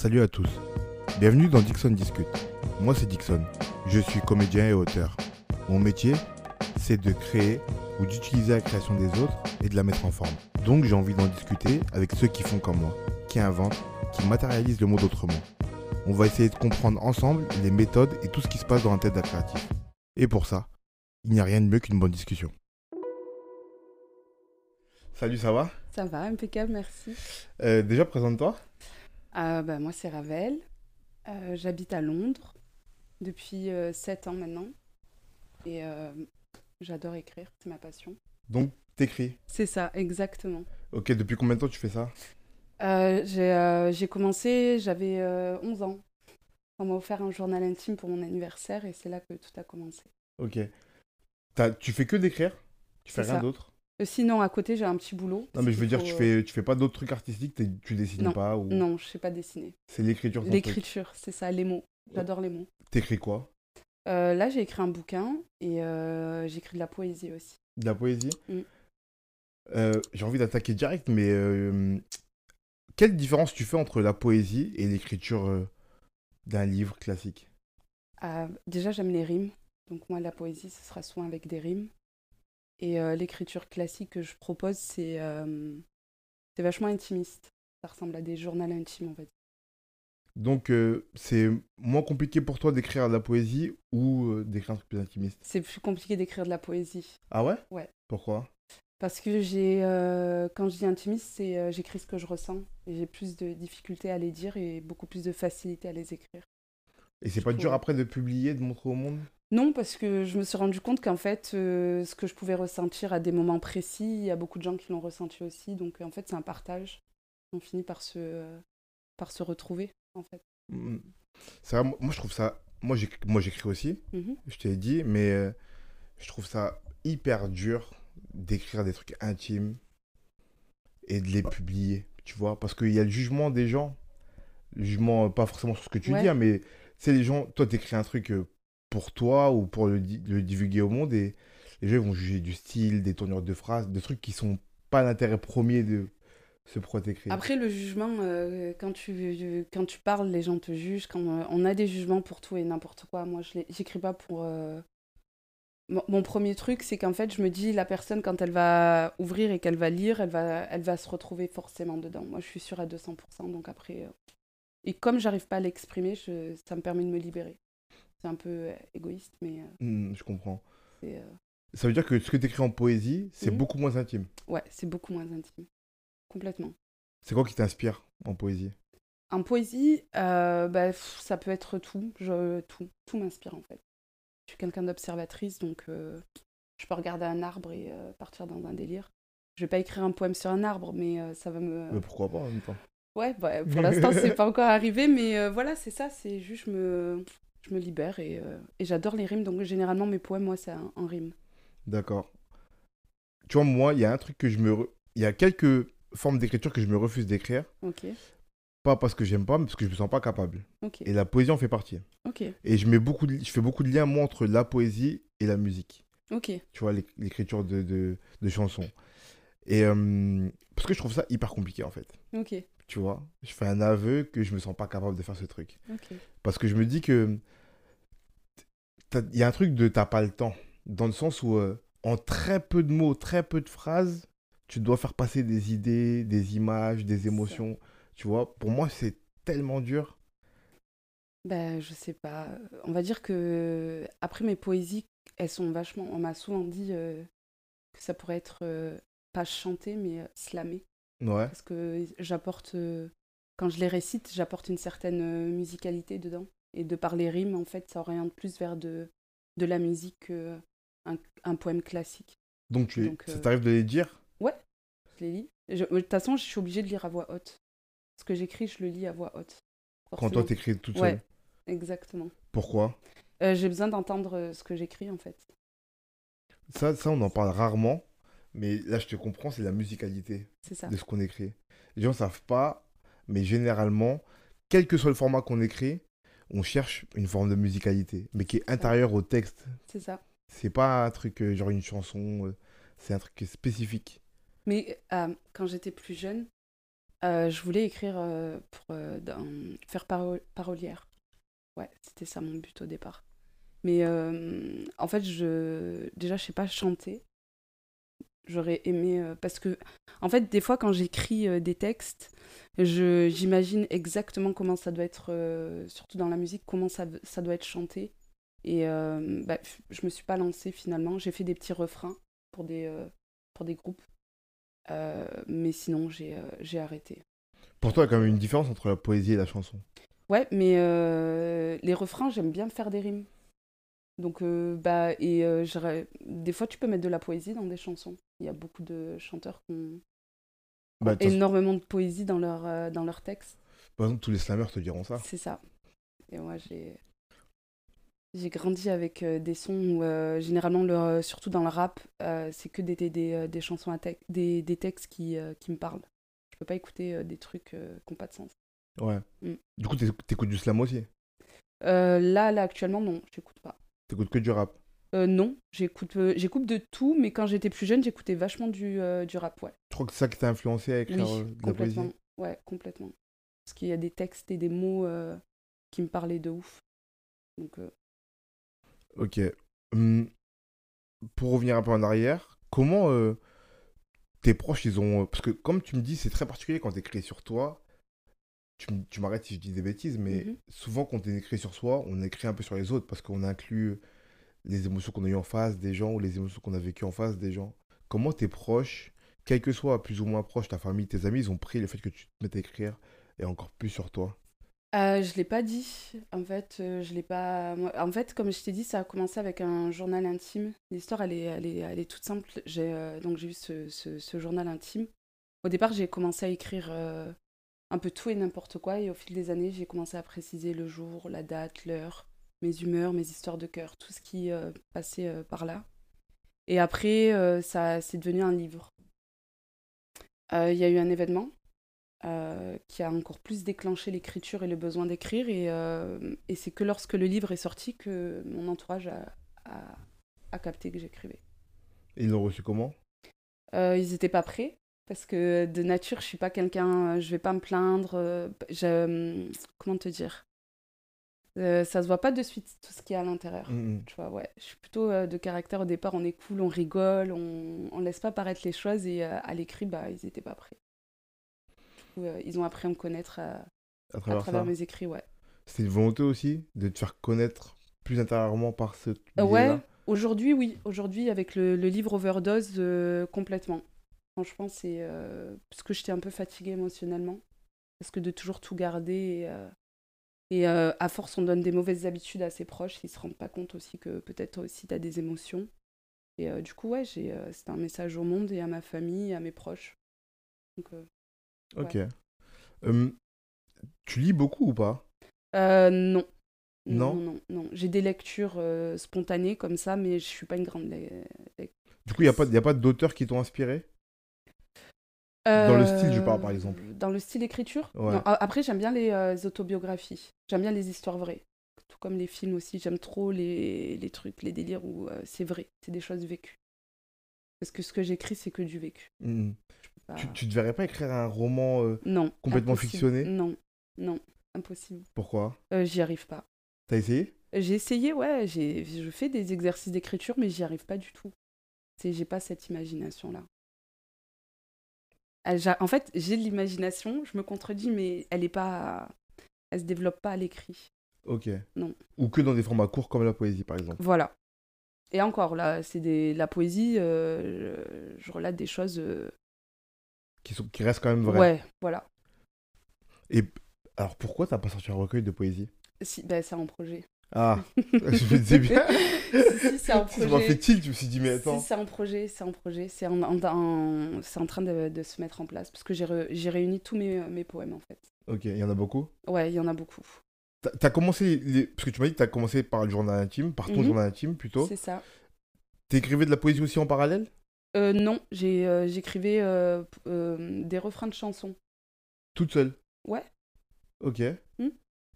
Salut à tous. Bienvenue dans Dixon Discute. Moi c'est Dixon. Je suis comédien et auteur. Mon métier, c'est de créer ou d'utiliser la création des autres et de la mettre en forme. Donc j'ai envie d'en discuter avec ceux qui font comme moi, qui inventent, qui matérialisent le monde autrement. On va essayer de comprendre ensemble les méthodes et tout ce qui se passe dans la tête d'un créatif. Et pour ça, il n'y a rien de mieux qu'une bonne discussion. Salut, ça va? Ça va, impeccable, merci. Euh, Déjà, présente-toi. Euh, bah, moi, c'est Ravel. Euh, J'habite à Londres depuis 7 ans maintenant. Et euh, j'adore écrire, c'est ma passion. Donc, t'écris? C'est ça, exactement. Ok, depuis combien de temps tu fais ça? Euh, J'ai euh, commencé, j'avais euh, 11 ans. On m'a offert un journal intime pour mon anniversaire et c'est là que tout a commencé. Ok. Tu fais que d'écrire? Tu fais rien d'autre? Euh, sinon, à côté, j'ai un petit boulot. Non, mais je veux dire, Faut, tu euh, fais, tu fais pas d'autres trucs artistiques, tu dessines Non. pas ou... Non, je sais pas dessiner. C'est l'écriture. L'écriture, c'est ça, les mots. J'adore les mots. T'écris quoi? Euh, là, j'ai écrit un bouquin et euh, j'écris de la poésie aussi. De la poésie? Mm. Euh, J'ai envie d'attaquer direct, mais euh, quelle différence tu fais entre la poésie et l'écriture euh, d'un livre classique? Euh, déjà, j'aime les rimes. Donc moi, la poésie, ce sera souvent avec des rimes. Et euh, l'écriture classique que je propose, c'est euh, c'est vachement intimiste. Ça ressemble à des journaux intimes, en fait. Donc, euh, c'est moins compliqué pour toi d'écrire de la poésie ou d'écrire un truc plus intimiste? C'est plus compliqué d'écrire de la poésie. Ah ouais? Ouais. Pourquoi? Parce que j'ai, quand je dis intimiste, c'est j'écris ce que je ressens. Et j'ai plus de difficultés à les dire et beaucoup plus de facilité à les écrire. Et c'est pas dur après de publier, de montrer au monde? Non, parce que je me suis rendu compte qu'en fait, euh, ce que je pouvais ressentir à des moments précis, il y a beaucoup de gens qui l'ont ressenti aussi. Donc, en fait, c'est un partage. On finit par se, euh, par se retrouver, en fait. Mm. Vrai, moi je trouve ça... Moi j'éc- moi, j'écris aussi, Mhm. je t'ai dit, mais euh, je trouve ça hyper dur d'écrire des trucs intimes et de les publier, tu vois, parce qu'il y a le jugement des gens, le jugement euh, pas forcément sur ce que tu Ouais. dis, hein, mais c'est les gens, toi t'écris un truc euh, pour toi ou pour le, di- le divulguer au monde et les gens vont juger du style, des tournures de phrases, des trucs qui sont pas l'intérêt premier de ce pourquoi t'écris. Après, le jugement, euh, quand, tu, quand tu parles, les gens te jugent. Euh, on a des jugements pour tout et n'importe quoi. Moi, je j'écris pas pour. euh, Mon, premier truc, c'est qu'en fait, je me dis, la personne, quand elle va ouvrir et qu'elle va lire, elle va, elle va se retrouver forcément dedans. Moi, je suis sûre à 200%. Donc après. Et comme j'arrive pas à l'exprimer, ça me permet de me libérer. C'est un peu euh, égoïste, mais euh, Mm, je comprends. euh, Ça veut dire que ce que t'écris en poésie, c'est Mhm. beaucoup moins intime. Ouais, c'est beaucoup moins intime. Complètement. C'est quoi qui t'inspire en poésie? En poésie, euh, bah, ça peut être tout. Je, tout tout m'inspire en fait. Je suis quelqu'un d'observatrice, donc euh, je peux regarder un arbre et euh, partir dans un délire. Je vais pas écrire un poème sur un arbre, mais ça va me. Mais pourquoi pas en même temps? Ouais, bah, pour l'instant, c'est pas encore arrivé, mais voilà, c'est ça. C'est juste, je me, je me libère et, euh, et j'adore les rimes. Donc généralement, mes poèmes, moi, c'est en, en rime. D'accord. Tu vois, moi, il y a un truc que je me... Il y a quelques formes d'écriture que je me refuse d'écrire. Ok, Pas parce que j'aime pas, mais parce que je me sens pas capable. ok, Et la poésie en fait partie. ok, Et je, mets beaucoup de... je fais beaucoup de liens, moi, entre la poésie et la musique. ok. Tu vois, l'éc- l'écriture de, de, de chansons. Et... euh, Parce que je trouve ça hyper compliqué, en fait. Ok, Tu vois Je fais un aveu que je me sens pas capable de faire ce truc. Parce que je me dis que il y a un truc de t'as pas le temps. Dans le sens où, euh, en très peu de mots, très peu de phrases, tu dois faire passer des idées, des images, des émotions. Tu vois, pour moi, c'est tellement dur. Ben, je sais pas. On va dire que après mes poésies, elles sont vachement. On m'a souvent dit euh, que ça pourrait être euh, pas chanté, mais slamé. Ouais. Parce que j'apporte. euh, quand je les récite, j'apporte une certaine euh, musicalité dedans. Et de par les rimes, en fait, ça oriente plus vers de, de la musique qu'un un poème classique. Donc, tu, Donc, ça euh, t'arrive de les dire? Je les lis. Je- De toute façon, je suis obligée de lire à voix haute. Ce que j'écris, je le lis à voix haute. quand toi t'écris toute seule? Ouais. Exactement. Pourquoi? Euh, J'ai besoin d'entendre euh, ce que j'écris, en fait. ça, ça, on en parle rarement. Mais là, je te comprends, c'est la musicalité ça. de ce qu'on écrit. Les gens savent pas, mais généralement, quel que soit le format qu'on écrit, on cherche une forme de musicalité, mais qui est intérieure au texte. C'est ça. C'est pas un truc euh, genre une chanson, euh, c'est un truc spécifique. Mais euh, quand j'étais plus jeune, je voulais écrire pour dans- faire paro- parolière. Ouais, c'était ça mon but au départ. Mais en fait, je déjà, je sais pas chanter. J'aurais aimé euh, parce que en fait, des fois, quand j'écris euh, des textes, je j'imagine exactement comment ça doit être, euh, surtout dans la musique, comment ça, ça doit être chanté. Et bah, je me suis pas lancée finalement. J'ai fait des petits refrains pour des pour des groupes, mais sinon, j'ai j'ai arrêté. Pour toi, il y a quand même une différence entre la poésie et la chanson? Ouais, mais les refrains, j'aime bien faire des rimes. Donc, euh, bah, et euh, des fois, tu peux mettre de la poésie dans des chansons. Il y a beaucoup de chanteurs qui ont Bah, énormément de poésie dans leur, euh, dans leurs textes. par exemple, tous les slammers te diront ça. C'est ça. Et moi, j'ai. J'ai grandi avec euh, des sons où, généralement, le, surtout dans le rap, c'est que des, des, des, des chansons à texte, des, des textes qui, qui me parlent. Je peux pas écouter des trucs qui n'ont pas de sens. Ouais. Mm. Du coup, t'éc- t'écoutes du slam aussi? Là, là, actuellement, non, j'écoute pas. T'écoutes que du rap. Euh, non, j'écoute euh, j'écoute de tout, mais quand j'étais plus jeune, j'écoutais vachement du, euh, du rap, ouais. Je crois que c'est ça qui t'a influencé écrire Oui, euh, la poésie. complètement. Ouais, complètement. Parce qu'il y a des textes et des mots qui me parlaient de ouf. Donc, Ok. Hum, pour revenir un peu en arrière, comment tes proches, ils ont... Parce que comme tu me dis, c'est très particulier quand t'écris sur toi. Tu, m'arrêtes si je dis des bêtises, mais Mhm. souvent quand on écrit sur soi, on écrit un peu sur les autres parce qu'on inclut les émotions qu'on a eues en face des gens ou les émotions qu'on a vécues en face des gens. Comment tes proches, quels que soient plus ou moins proches, ta famille, tes amis, ils ont pris le fait que tu te mettes à écrire et encore plus sur toi? Euh, je l'ai pas dit. En fait, euh, je l'ai pas. En fait, comme je t'ai dit, ça a commencé avec un journal intime. L'histoire, elle est, elle est, elle est toute simple. J'ai euh, donc j'ai eu ce, ce- ce journal intime. Au départ, j'ai commencé à écrire un peu tout et n'importe quoi, et au fil des années, j'ai commencé à préciser le jour, la date, l'heure, mes humeurs, mes histoires de cœur, tout ce qui euh, passait euh, par là. Et après, euh, ça, c'est devenu un livre. Il y a eu un événement qui a encore plus déclenché l'écriture et le besoin d'écrire. Et, et c'est que lorsque le livre est sorti que mon entourage a, a, a capté que j'écrivais. Et ils l'ont reçu comment? Ils n'étaient pas prêts parce que de nature, je suis pas quelqu'un, euh, je vais pas me plaindre. euh, je- comment te dire Euh, Ça se voit pas de suite tout ce qu'il y a à l'intérieur. Mhm. Tu vois, ouais. Je suis plutôt euh, de caractère au départ, on est cool, on rigole, on, on laisse pas paraître les choses et euh, à l'écrit, bah, ils étaient pas prêts. Du coup, euh, ils ont appris à me connaître à, à à travers, mes écrits, ouais. C'était une volonté aussi de te faire connaître plus intérieurement par ce Euh, ouais, aujourd'hui, oui. Aujourd'hui, avec le, le livre Overdose, euh, complètement. Franchement, c'est euh, parce que j'étais un peu fatiguée émotionnellement. Parce que de toujours tout garder. Et, euh, et, euh, à force, on donne des mauvaises habitudes à ses proches. Ils se rendent pas compte aussi que peut-être toi aussi, tu as des émotions. Et du coup, ouais, j'ai, c'était un message au monde et à ma famille, et à mes proches. Donc, Ok. Hum, tu lis beaucoup ou pas? Non. Non Non, non, non. J'ai des lectures euh, spontanées comme ça, mais je suis pas une grande le- Du coup, il n'y a pas, y a pas d'auteurs qui t'ont inspiré? Dans le style, je parle, par exemple. Euh, Dans le style écriture Ouais. Non, a- Après, j'aime bien les euh, autobiographies. J'aime bien les histoires vraies. Tout comme les films aussi. J'aime trop les, les trucs, les délires où euh, c'est vrai. C'est des choses vécues. Parce que ce que j'écris, c'est que du vécu. Pas- Tu, tu te verrais pas écrire un roman euh, Non. complètement impossible. fictionné? Non, non, impossible. Pourquoi? Euh, j'y arrive pas. T'as essayé? J'ai essayé, ouais. J'ai, je fais des exercices d'écriture, mais j'y arrive pas du tout. C'est, j'ai pas cette imagination-là. Elle- En fait, j'ai de l'imagination, je me contredis, mais elle est pas, elle se développe pas à l'écrit. Ok. Non. Ou que dans des formats courts comme la poésie, par exemple. Voilà. Et encore, là, c'est des... la poésie, euh, je... je relate des choses. euh, Qui, sont, qui restent quand même vraies. Ouais, voilà. Et alors, pourquoi t'as pas sorti un recueil de poésie? Si, ben, c'est un projet. Ah, je me disais bien. si, si, c'est un Ça m'a projet. fait tilt, je me suis dit, mais attends. Si, c'est un projet, c'est un projet. C'est en, en- en- en train de, de se mettre en place. Parce que j'ai, réuni tous mes, mes poèmes, en fait. Ok, il y en a beaucoup? Ouais, il y en a beaucoup. T'as commencé, les- parce que tu m'as dit que t'as commencé par le journal intime, par ton Mhm. journal intime plutôt. C'est ça. T'écrivais de la poésie aussi en parallèle? Euh, non, euh, j'écrivais euh, euh, des refrains de chansons. Toute seule? Ouais. Ok. Hmm.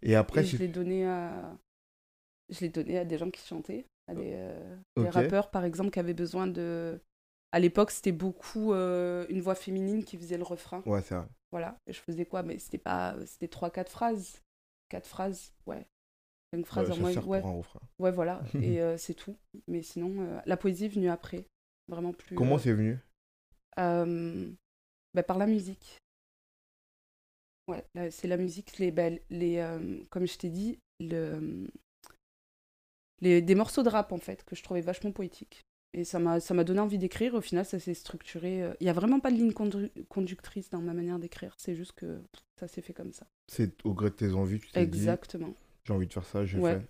Et après, Et je l'ai donné à... Je l'ai donné à des gens qui chantaient, à des, euh, des rappeurs par exemple qui avaient besoin de, À l'époque, c'était beaucoup euh, une voix féminine qui faisait le refrain. Ouais, c'est vrai. Voilà. Et je faisais quoi? Mais c'était pas. C'était trois, quatre phrases. Quatre phrases, ouais. Cinq phrases Ouais, en sert Ouais, ouais, voilà. Et euh, c'est tout. Mais sinon, la poésie est venue après. Vraiment plus. Comment c'est venu? bah, par la musique. Ouais, c'est la musique, les, bah, les, euh, comme je t'ai dit, le, les, des morceaux de rap en fait que je trouvais vachement poétiques. Et ça m'a, ça m'a donné envie d'écrire. Au final, ça s'est structuré. euh, Il n'y a vraiment pas de ligne condu- conductrice dans ma manière d'écrire. C'est juste que ça s'est fait comme ça. C'est au gré de tes envies, tu t'es Exactement, j'ai envie de faire ça, je Ouais.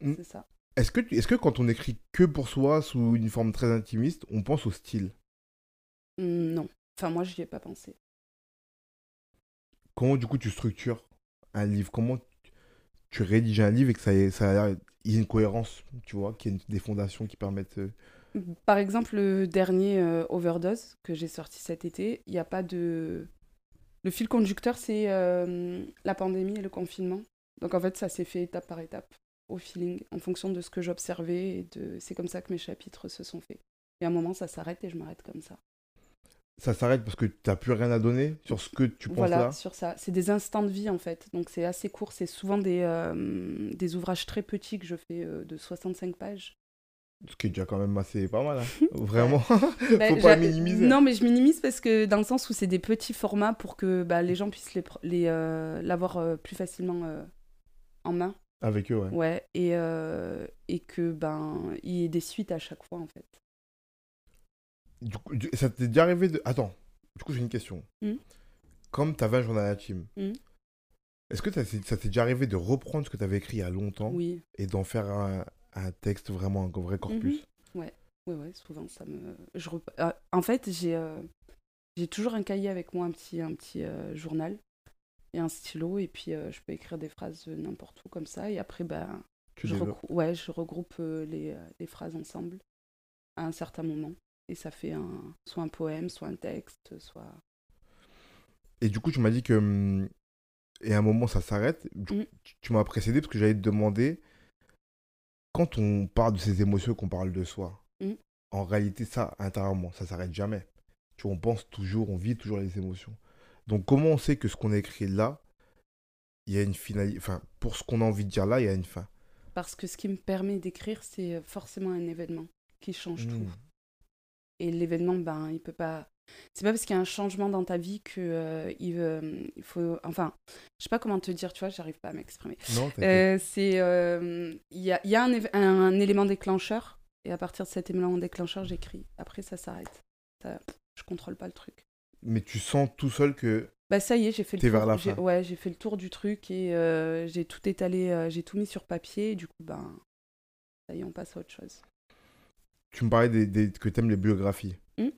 fais. C'est ça. Est-ce que, tu- est-ce que quand on écrit que pour soi, sous une forme très intimiste, on pense au style? Hum, non. Enfin, moi, je n'y ai pas pensé. Comment du coup tu structures un livre? Comment tu- rédiges un livre et que ça ait, ça ait une cohérence, tu vois, qu'il y ait des fondations qui permettent... euh, Par exemple, le dernier euh, Overdose que j'ai sorti cet été, il n'y a pas de. Le fil conducteur, c'est euh, la pandémie et le confinement. Donc en fait, ça s'est fait étape par étape, au feeling, en fonction de ce que j'observais. De... c'est comme ça que mes chapitres se sont faits. Et à un moment, ça s'arrête et je m'arrête comme ça. Ça s'arrête parce que tu n'as plus rien à donner sur ce que tu penses voilà, là sur ça. C'est des instants de vie en fait. Donc c'est assez court. C'est souvent des, euh, des ouvrages très petits que je fais euh, de 65 pages. Ce qui est déjà quand même assez pas mal. hein. Vraiment. Bah, Faut pas j'a- minimiser. Non, mais je minimise parce que dans le sens où c'est des petits formats pour que bah, les gens puissent les, les, euh, l'avoir euh, plus facilement en main. Avec eux, ouais. Ouais. Et, et que ben il y ait des suites à chaque fois en fait. Du coup, du- ça t'est déjà arrivé de... Attends, du coup j'ai une question. Hmm. Comme tu avais un journal intime, Hmm. est-ce que ça s'est ça t'est déjà arrivé de reprendre ce que tu avais écrit il y a longtemps Oui. et d'en faire un, un texte vraiment, un vrai corpus? Ouais, ouais, souvent ça me. Je rep- euh, en fait, j'ai euh, j'ai toujours un cahier avec moi, un petit, un petit euh, journal et un stylo, et puis euh, je peux écrire des phrases euh, n'importe où comme ça, et après, ben, Tu je, développes. regrou- ouais, je regroupe euh, les, euh, les phrases ensemble à un certain moment, et ça fait un, soit un poème, soit un texte, soit. Et du coup, tu m'as dit que... hum, Et à un moment, ça s'arrête. Hmm. Tu, m'as précédé parce que j'allais te demander, quand on parle de ces émotions, qu'on parle de soi, Hmm. en réalité, ça, intérieurement, ça s'arrête jamais. Tu vois, on pense toujours, on vit toujours les émotions. Donc, comment on sait que ce qu'on a écrit là, il y a une finalité... Enfin, pour ce qu'on a envie de dire là, il y a une fin? Parce que ce qui me permet d'écrire, c'est euh, forcément un événement qui change tout. Et l'événement, ben, il peut pas. C'est pas parce qu'il y a un changement dans ta vie que euh, il, euh, il faut. Enfin, je sais pas comment te dire, tu vois, j'arrive pas à m'exprimer. Non. Euh, c'est. euh, Il y a, y a un, élément déclencheur, et à partir de cet élément déclencheur, j'écris. Après, ça s'arrête. Je contrôle pas le truc. Mais tu sens tout seul que Bah, ça y est, j'ai fait le tour. vers. Ouais, j'ai fait le tour du truc et euh, j'ai tout étalé, j'ai tout mis sur papier, et du coup, ben. Ça y est, on passe à autre chose. Tu me parlais des, des- que tu aimes les biographies. Hmm.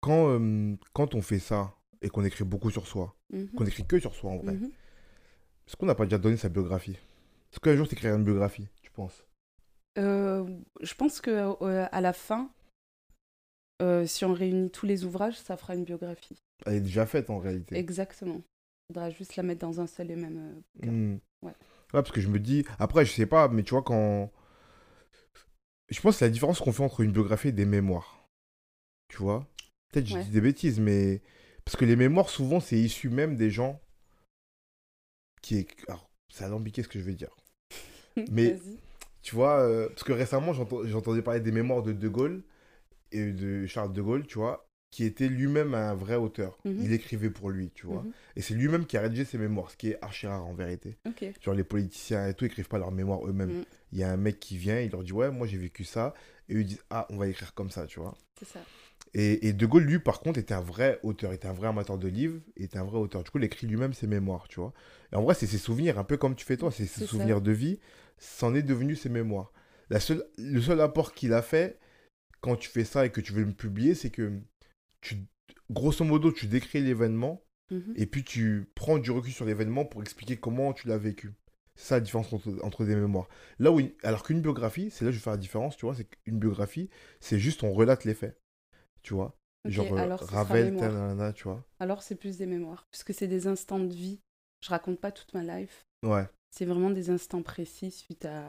Quand, euh, quand on fait ça et qu'on écrit beaucoup sur soi, Mhm. qu'on écrit que sur soi en vrai, Mhm. est-ce qu'on n'a pas déjà donné sa biographie? Est-ce qu'un jour tu écriras une biographie, tu penses? Euh, je pense que euh, à la fin, si on réunit tous les ouvrages, ça fera une biographie. Elle est déjà faite en réalité. Exactement. Il faudra juste la mettre dans un seul et même. bouquin. Hmm. Ouais. parce que je me dis, après, je sais pas, mais tu vois, quand. Je pense que c'est la différence qu'on fait entre une biographie et des mémoires. Tu vois? Peut-être que je Ouais. dis des bêtises, mais. Parce que les mémoires, souvent, c'est issu même des gens qui. est- Alors, c'est alambiqué ce que je vais dire. Mais-. Tu vois, euh, parce que récemment, j'entendais parler des mémoires de De Gaulle et de Charles de Gaulle, tu vois, qui était lui-même un vrai auteur. Mhm. Il écrivait pour lui, tu vois. Mhm. Et c'est lui-même qui a rédigé ses mémoires, ce qui est archi rare en vérité. Ok. Genre, les politiciens et tout écrivent pas leurs mémoires eux-mêmes. Mhm. Il y a un mec qui vient, il leur dit, ouais, moi j'ai vécu ça. Et eux ils disent, ah, on va écrire comme ça, tu vois. C'est ça. Et, et De Gaulle, lui, par contre, était un vrai auteur, était un vrai amateur de livres, était un vrai auteur. Du coup, il écrit lui-même ses mémoires, tu vois. Et en vrai, c'est ses souvenirs, un peu comme tu fais toi, c'est ses ça. souvenirs de vie, c'en est devenu ses mémoires. La seule, le seul apport qu'il a fait, quand tu fais ça et que tu veux le publier, c'est que, tu, grosso modo, tu décris l'événement, Mhm. et puis tu prends du recul sur l'événement pour expliquer comment tu l'as vécu. C'est ça la différence entre, entre des mémoires. Là où, alors qu'une biographie, c'est là que je vais faire la différence, tu vois, c'est qu'une biographie, c'est juste on relate les faits, tu vois. Ok, Genre euh, alors Ravel, nanana, tu vois. Alors c'est plus des mémoires, puisque c'est des instants de vie. Je raconte pas toute ma life. Ouais. C'est vraiment des instants précis suite à,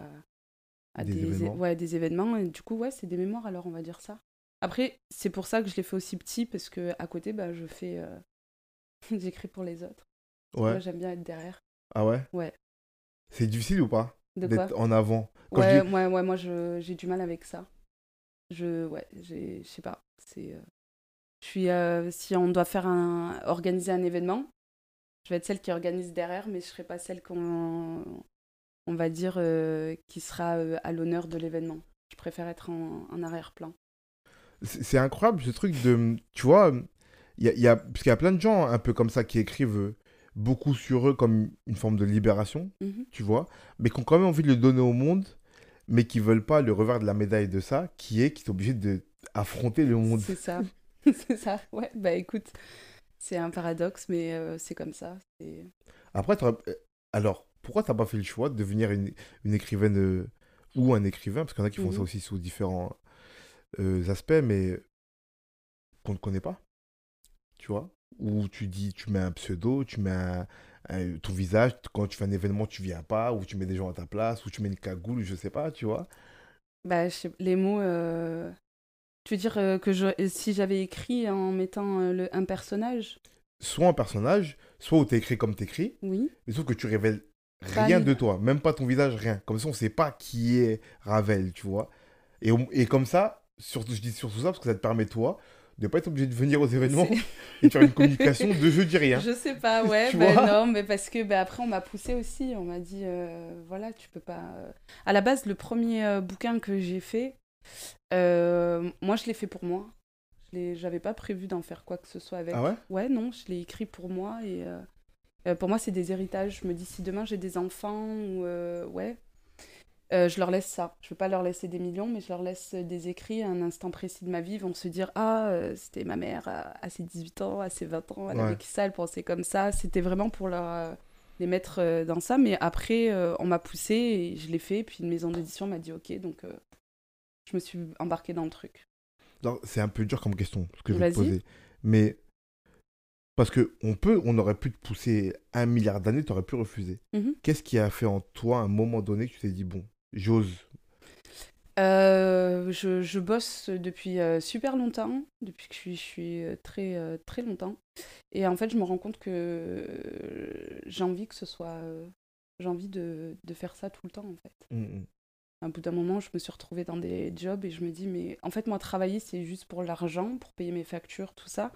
à Des des, événements. ouais, des événements. Et du coup, ouais, c'est des mémoires. Alors on va dire ça. Après, c'est pour ça que je l'ai fait aussi petit, parce que à côté, bah, je fais. euh, J'écris pour les autres. Moi, Ouais. j'aime bien être derrière. Ah ouais? Ouais. C'est difficile ou pas? De quoi? D'être en avant. Quand Ouais, dis- ouais, ouais, moi, je- j'ai du mal avec ça. Je. Ouais, j'ai. Je sais pas. C'est. euh, Je suis. euh, Si on doit faire un. Organiser un événement, je vais être celle qui organise derrière, mais je serai pas celle qu'on. On va dire. euh, qui sera à l'honneur de l'événement. Je préfère être en, en arrière-plan. C'est incroyable ce truc de. Tu vois, il y a, y a- parce qu'il y a plein de gens un peu comme ça qui écrivent beaucoup sur eux comme une forme de libération, Mhm. tu vois, mais qui ont quand même envie de le donner au monde, mais qui veulent pas le revers de la médaille de ça, qui est qu'ils sont obligés d'affronter le monde. C'est ça. c'est ça. Ouais, bah écoute, c'est un paradoxe, mais euh, c'est comme ça. Après, euh, alors, pourquoi t'as pas fait le choix de devenir une, une écrivaine euh, ou un écrivain? Parce qu'il y en a qui font ça Mhm. aussi sous différents euh, aspects, mais qu'on ne connaît pas. Tu vois Où tu dis, tu mets un pseudo, tu mets un- un- ton visage, quand tu fais un événement, tu viens pas, ou tu mets des gens à ta place, ou tu mets une cagoule, je sais pas, tu vois Bah, je sais- les mots. euh, Tu veux dire euh, que je... si j'avais écrit en mettant le... un personnage? Soit un personnage, soit où t'es écrit comme t'écris, Oui. mais sauf que tu révèles rien de toi, même pas ton visage, rien. Comme ça, on sait pas qui est Ravel, tu vois. Et, et comme ça, surtout, je dis surtout ça parce que ça te permet, toi, de pas être obligé de venir aux événements et de faire une communication de je dis rien. Je sais pas, ouais, bah non, mais parce que bah, après on m'a poussé aussi, on m'a dit euh, voilà, tu peux pas. euh. À la base, le premier euh, bouquin que j'ai fait, euh, moi je l'ai fait pour moi. J'avais pas prévu d'en faire quoi que ce soit avec. Ah ouais? Ouais, non, je l'ai écrit pour moi et pour moi c'est des héritages. Je me dis si demain j'ai des enfants ou ouais, euh, je leur laisse ça. Je veux pas leur laisser des millions, mais je leur laisse des écrits à un instant précis de ma vie. Ils vont se dire ah euh, c'était ma mère à, à ses 18 ans, à ses 20 ans, elle Ouais. avait ça, elle pensait comme ça. C'était vraiment pour leur euh, les mettre euh, dans ça. Mais après euh, on m'a poussé et je l'ai fait. Puis une maison d'édition m'a dit ok, donc euh, je me suis embarquée dans le truc. Alors, C'est un peu dur comme question, ce que je vais te poser. Mais parce que on peut, on aurait pu te pousser un milliard d'années, tu aurais pu refuser. Mhm. Qu'est-ce qui a fait en toi, à un moment donné, que tu t'es dit, bon, j'ose Euh, je, je bosse depuis euh, super longtemps, depuis que je suis, je suis euh, très, euh, très longtemps. Et en fait, je me rends compte que j'ai envie que ce soit. j'ai envie de, de faire ça tout le temps, en fait. Mm, mm. À bout d'un moment, je me suis retrouvée dans des jobs et je me dis, mais en fait, moi, travailler, c'est juste pour l'argent, pour payer mes factures, tout ça.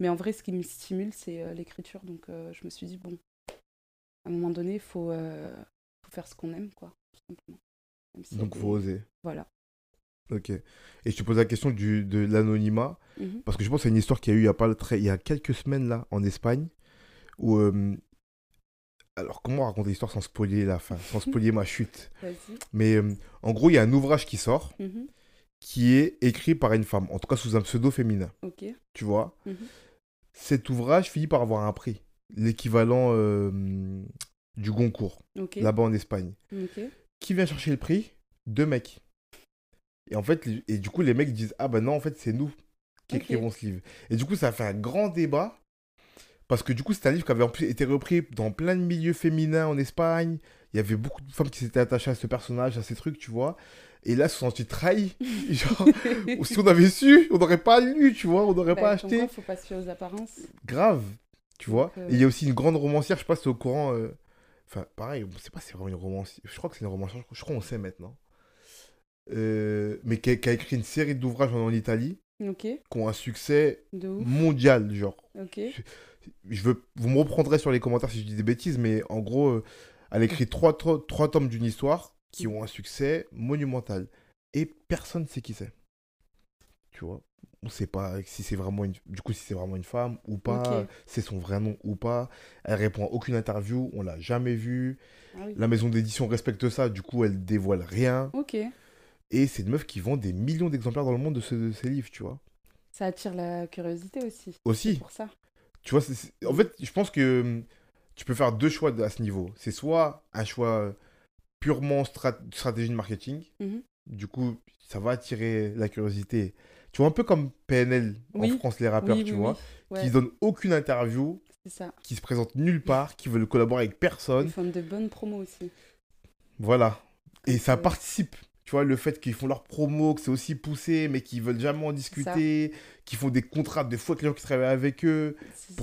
Mais en vrai, ce qui me stimule, c'est l'écriture. Donc, je me suis dit, bon, à un moment donné, il faut, faut faire ce qu'on aime, quoi, tout simplement. A Donc, des- faut oser. Voilà. Ok. Et je te pose la question du, de l'anonymat. Mhm. Parce que je pense que c'est une histoire qu'il y a eu il y a, pas très, il y a quelques semaines là en Espagne où euh, alors comment raconter l'histoire sans spoiler la fin, sans spoiler ma chute? Mais euh, en gros il y a un ouvrage qui sort Mhm. qui est écrit par une femme, en tout cas sous un pseudo féminin, Ok. tu vois? Mhm. Cet ouvrage finit par avoir un prix, l'équivalent euh, du Goncourt Ok. là-bas en Espagne. Ok. Qui vient chercher le prix Deux mecs. Et en fait, et du coup les mecs disent ah ben non en fait c'est nous qui écrivons ce livre. Et du coup, ça a fait un grand débat. Parce que du coup, c'est un livre qui avait en plus été repris dans plein de milieux féminins en Espagne. Il y avait beaucoup de femmes qui s'étaient attachées à ce personnage, à ces trucs, tu vois. Et là, se sont senties trahies. Genre, si on avait su, on n'aurait pas lu, tu vois, on n'aurait Bah, pas acheté. quoi, faut pas se fier aux apparences. Grave, tu vois. Euh, Et il y a aussi une grande romancière, je sais pas si au courant. euh, Enfin, pareil, on sait pas si c'est vraiment une romancière. Je crois que c'est une romancière, je crois qu'on sait maintenant. Euh, mais qui a, qui a écrit une série d'ouvrages en, en Italie Ok. qui ont un succès mondial, genre. Je veux, vous me reprendrez sur les commentaires si je dis des bêtises, mais en gros, euh, elle écrit trois, to- trois tomes d'une histoire qui ont un succès monumental. Et personne ne sait qui c'est. Tu vois On sait pas si c'est vraiment une, du coup si c'est vraiment une femme ou pas, c'est son vrai nom ou pas. Elle répond à aucune interview, on l'a jamais vue. Ah oui. La maison d'édition respecte ça, du coup elle dévoile rien. Ok. Et c'est une meuf qui vend des millions d'exemplaires dans le monde de, ce- de ses livres, tu vois. Ça attire la curiosité aussi. Aussi. Pour ça. Tu vois, en fait, je pense que hum, tu peux faire deux choix à ce niveau. C'est soit un choix purement strat- stratégie de marketing. Mhm. Du coup, ça va attirer la curiosité. Tu vois, un peu comme PNL en. France, les rappeurs, oui, tu oui, vois. Ouais, qui donnent aucune interview, ça. qui se présentent nulle part, qui veulent collaborer avec Ils personne. font de bonnes promos aussi. Voilà. Et ça participe. Tu vois, le fait qu'ils font leur promo, que c'est aussi poussé, mais qu'ils veulent jamais en discuter, qu'ils font des contrats de fois avec les gens qui travaillent avec eux. Tu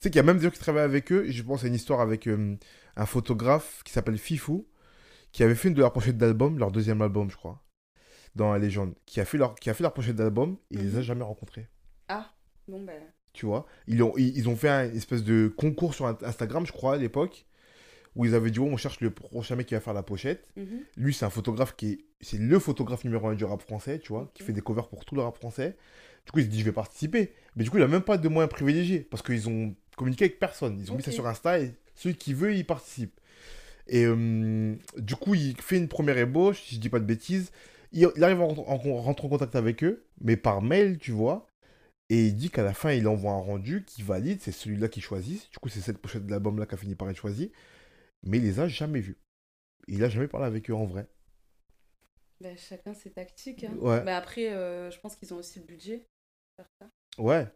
sais qu'il y a même des gens qui travaillent avec eux. Je pense à une histoire avec euh, un photographe qui s'appelle Fifou, qui avait fait une de leurs pochettes d'album, leur deuxième album, je crois, dans la légende, qui a fait leur, qui a fait leur pochette d'album, il les a mhm. jamais rencontrés. Ah, bon ben. Tu vois, ils ont, ils, ont fait un espèce de concours sur Instagram, je crois, à l'époque où ils avaient dit, oh, on cherche le prochain mec qui va faire la pochette. Mhm. Lui, c'est un photographe qui est, c'est le photographe numéro un du rap français, tu vois, qui fait des covers pour tout le rap français. Du coup, il se dit, je vais participer. Mais du coup, il a même pas de moyens privilégiés parce qu'ils ont communiqué avec personne. Ils ont mis ça sur Insta et celui qui veut, il participe. Et euh, du coup, il fait une première ébauche, si je dis pas de bêtises. Il, arrive à rentrer en contact avec eux, mais par mail, tu vois. Et il dit qu'à la fin, il envoie un rendu qui valide, c'est celui-là qui choisit. Du coup, c'est cette pochette de l'album-là qui a fini par être choisie mais il les a jamais vus. Il a jamais parlé avec eux en vrai. Bah, chacun ses tactiques. Hein. Mais après, euh, je pense qu'ils ont aussi le budget pour faire ça. Ouais.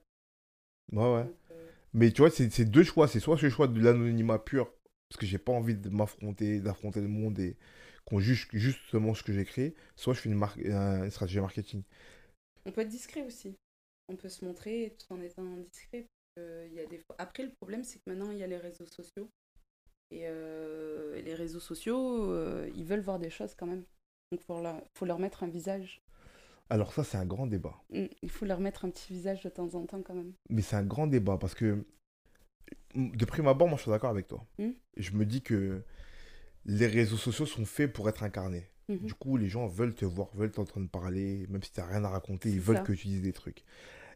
Ouais, ouais. Euh, mais tu vois, c'est deux choix. C'est soit ce choix de l'anonymat pur, parce que j'ai pas envie de m'affronter, d'affronter le monde et qu'on juge justement ce que j'ai créé, soit je fais une, une stratégie marketing. On peut être discret aussi. On peut se montrer tout en étant discret. Il y a des... Après, le problème, c'est que maintenant, il y a les réseaux sociaux. Et euh, les réseaux sociaux, euh, ils veulent voir des choses quand même. Donc il faut leur, faut leur mettre un visage. Alors ça, c'est un grand débat. Mm, il faut leur mettre un petit visage de temps en temps quand même. Mais c'est un grand débat parce que, de prime abord, moi je suis d'accord avec toi. Mm. Je me dis que les réseaux sociaux sont faits pour être incarnés. Mm-hmm. Du coup, les gens veulent te voir, veulent t'entendre parler, même si tu n'as rien à raconter, ils veulent que tu dises des trucs.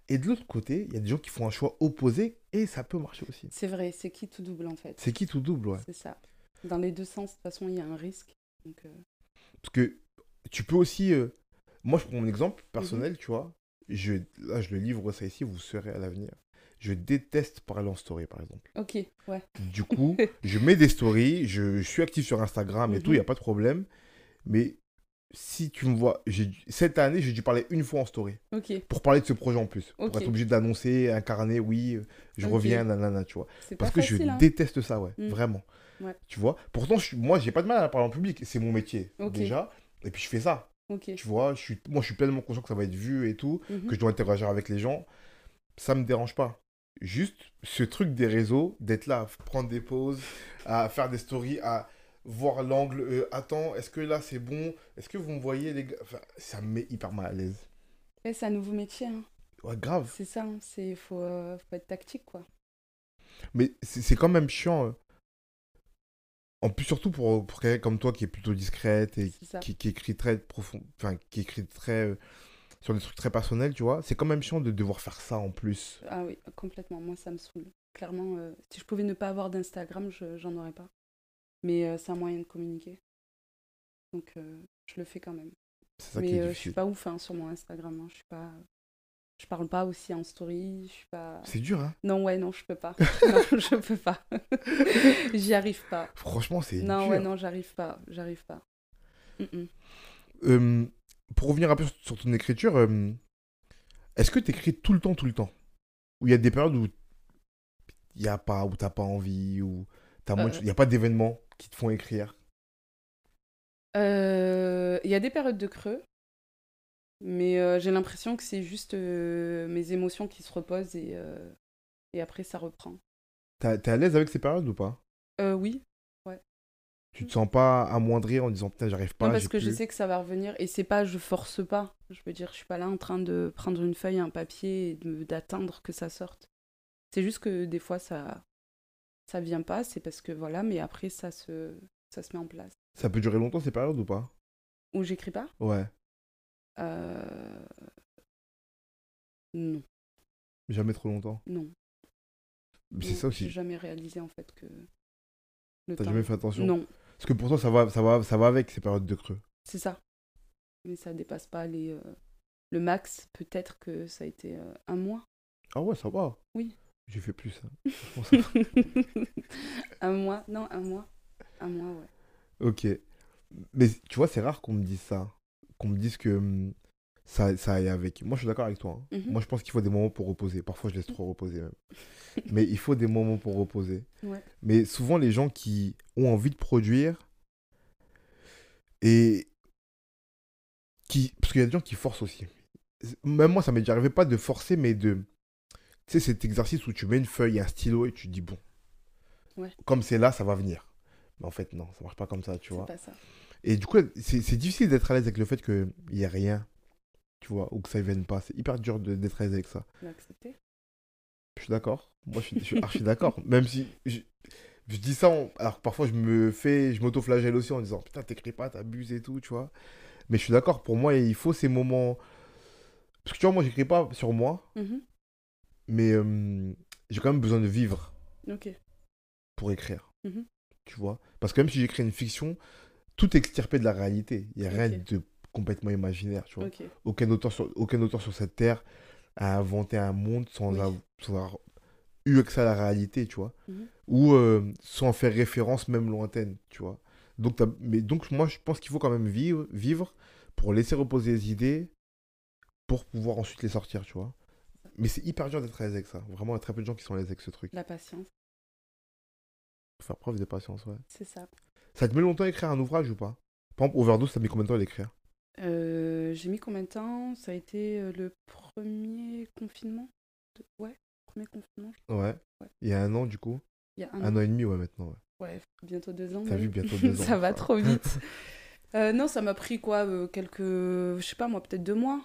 Et de l'autre côté, il y a des gens qui font un choix opposé et ça peut marcher aussi. C'est vrai, c'est qui tout double en fait? C'est qui tout double, ouais. C'est ça. Dans les deux sens, de toute façon, il y a un risque. Donc, euh. Parce que tu peux aussi. Euh, moi, je prends mon exemple personnel, mhm. tu vois. Je... Là, je le livre ça ici, vous serez à l'avenir. Je déteste parler en story, par exemple. Ok, ouais. Du coup, je mets des stories, je, suis actif sur Instagram et tout, il n'y a mhm. pas de problème. Mais si tu me vois, cette année, j'ai dû parler une fois en story. Pour parler de ce projet en plus. Pour être obligé d'annoncer, incarner, oui, je reviens, nanana, tu vois. Parce que je hein. déteste ça, ouais, mm. vraiment. Tu vois Pourtant, je, moi, j'ai pas de mal à parler en public. C'est mon métier, déjà. Et puis, je fais ça. Tu vois, je suis, moi, je suis pleinement conscient que ça va être vu et tout, mhm. que je dois interagir avec les gens. Ça me dérange pas. Juste ce truc des réseaux, d'être là, à prendre des pauses, à faire des stories, à voir l'angle. Euh, attends, est-ce que là c'est bon? Est-ce que vous me voyez, les gars? Enfin, Ça me met hyper mal à l'aise. c'est un nouveau métier. Hein. Ouais, grave. C'est ça, il hein, faut, euh, faut, être tactique, quoi. Mais c'est quand même chiant. Euh. En plus, surtout pour, pour quelqu'un comme toi qui est plutôt discrète et qui, qui, écrit très profond, enfin, qui écrit très sur des trucs très personnels, tu vois. C'est quand même chiant de devoir faire ça en plus. Ah oui, complètement. Moi, ça me saoule. Clairement, si je pouvais ne pas avoir d'Instagram, j'en aurais pas. Mais euh, c'est un moyen de communiquer. Donc euh, je le fais quand même. Ça mais euh, je suis pas ouf hein, sur mon Instagram. Hein. Je suis pas. Je parle pas aussi en story. Je suis pas. C'est dur, hein Non, ouais, non, je peux pas. non, je peux pas. J'y arrive pas. Franchement, c'est dur. Non, ouais, non, j'arrive pas. J'arrive pas. Pour revenir un peu sur ton écriture, est-ce que tu écris tout le temps, tout le temps? Ou il y a des périodes où il y a pas, où t'as pas envie, ou il n'y a pas d'événements qui te font écrire? Euh, Il y a des périodes de creux, mais euh, j'ai l'impression que c'est juste euh, mes émotions qui se reposent et, et après ça reprend. T'es à l'aise avec ces périodes ou pas? Oui. Tu te sens pas amoindri en disant putain j'arrive pas Non parce que je sais que ça va revenir et c'est pas je force pas. Je veux dire je suis pas là en train de prendre une feuille, un papier et d'attendre que ça sorte. C'est juste que des fois ça ça vient pas, c'est parce que voilà, mais après ça se, ça se met en place. Ça peut durer longtemps ces périodes ou pas? Où j'écris pas? Ouais. Euh... Non. Jamais trop longtemps? Non. C'est ça aussi. J'ai jamais réalisé en fait que. T'as jamais fait attention? Non. Parce que pour toi ça va, ça va, ça va avec ces périodes de creux. C'est ça. Mais ça dépasse pas les. Euh, le max, peut-être que ça a été euh, un mois. Ah ouais, ça va. Oui. J'ai fait plus. Hein. un mois Non, un mois. Un mois, ouais. Ok. Mais tu vois, c'est rare qu'on me dise ça. Qu'on me dise que hum, ça, ça aille avec. Moi, je suis d'accord avec toi. Hein. Mhm. Moi, je pense qu'il faut des moments pour reposer. Parfois, je laisse trop reposer même. Mais il faut des moments pour reposer. Ouais. Mais souvent, les gens qui ont envie de produire et qui, parce qu'il y a des gens qui forcent aussi. Même moi, ça m'est déjà arrivé pas de forcer, mais de. Tu sais, cet exercice où tu mets une feuille et un stylo et tu dis, bon, Ouais. comme c'est là, ça va venir. Mais en fait, non, ça marche pas comme ça, tu vois. C'est pas ça. Et du coup, c'est c'est difficile d'être à l'aise avec le fait qu'il n'y ait rien, tu vois, ou que ça ne vienne pas. C'est hyper dur d'être à l'aise avec ça. Je suis d'accord. Moi, je suis, je suis archi d'accord. Même si je, je dis ça, alors parfois je me fais, je m'auto-flagelle aussi en disant putain, t'écris pas, t'abuses et tout, tu vois. Mais je suis d'accord, pour moi, il faut ces moments. Parce que tu vois, moi, j'écris pas sur moi, Mhm. mais euh, j'ai quand même besoin de vivre Ok. pour écrire. Mhm. Tu vois Parce que même si j'écris une fiction, tout est extirpé de la réalité. Il n'y a rien de complètement imaginaire, tu vois. Aucun auteur, sur, aucun auteur sur cette terre a inventé un monde sans, Oui. av- sans avoir eu accès à la réalité, tu vois. Mhm. Ou euh, sans faire référence même lointaine, tu vois. Donc, mais donc moi, je pense qu'il faut quand même vivre, vivre pour laisser reposer les idées, pour pouvoir ensuite les sortir, tu vois. Mais c'est hyper dur d'être à l'aise avec ça. Vraiment, il y a très peu de gens qui sont à l'aise avec ce truc. La patience, faire preuve de patience, ouais. c'est ça. Ça te met longtemps à écrire un ouvrage ou pas? Par exemple, Overdose, ça met combien de temps à l'écrire? Euh, J'ai mis combien de temps? Ça a été euh, le premier confinement? De- Ouais, premier confinement. Ouais. Ouais. Il y a un an, du coup? Il y a un, Un an. an et demi, ouais, maintenant. Ouais. Ouais, bientôt deux ans. T'as vu, bientôt deux ans. ça va trop vite. Euh, non, ça m'a pris quoi Quelques. Je sais pas moi, peut-être deux mois.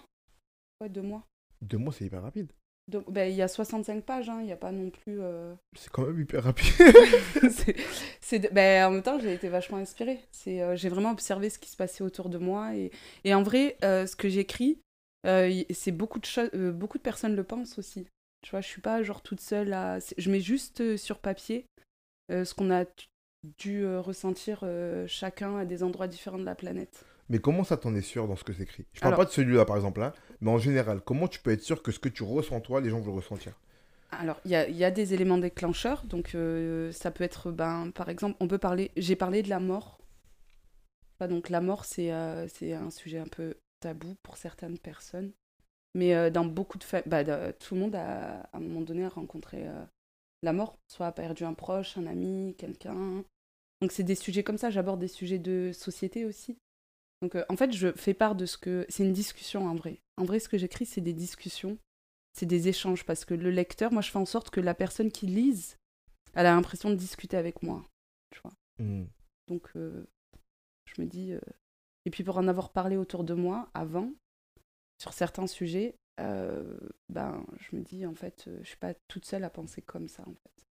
Ouais, deux mois. Deux mois, c'est hyper rapide. Donc, ben, il y a 65 pages, hein, il n'y a pas non plus. euh, C'est quand même hyper rapide. c'est, ben, en même temps, j'ai été vachement inspirée. C'est, euh, j'ai vraiment observé ce qui se passait autour de moi. Et, et en vrai, euh, ce que j'écris, c'est beaucoup de beaucoup de personnes le pensent aussi. Tu vois, je suis pas genre toute seule à. c'est- Je mets juste sur papier ce qu'on a dû ressentir chacun à des endroits différents de la planète. Mais comment ça t'en es sûr dans ce que t'écris? Je parle Alors- pas de celui-là, par exemple, là, mais en général, comment tu peux être sûr que ce que tu ressens toi, les gens vont le ressentir? Alors, il y a, il y a des éléments déclencheurs. Donc, euh, ça peut être, ben, par exemple, on peut parler. J'ai parlé de la mort. Enfin, donc, la mort, c'est euh, c'est un sujet un peu tabou pour certaines personnes. Mais euh, dans beaucoup de familles, bah, tout le monde a, à un moment donné, a rencontré euh, la mort. Soit a perdu un proche, un ami, quelqu'un. Donc, c'est des sujets comme ça. J'aborde des sujets de société aussi. Donc, euh, en fait, je fais part de ce que. C'est une discussion en vrai. En vrai, ce que j'écris, c'est des discussions c'est des échanges parce que le lecteur, moi je fais en sorte que la personne qui lise, elle a l'impression de discuter avec moi. Tu vois. Hmm. Donc euh, je me dis. euh, Et puis pour en avoir parlé autour de moi avant, sur certains sujets, euh, ben je me dis en fait, euh, je suis pas toute seule à penser comme ça en fait.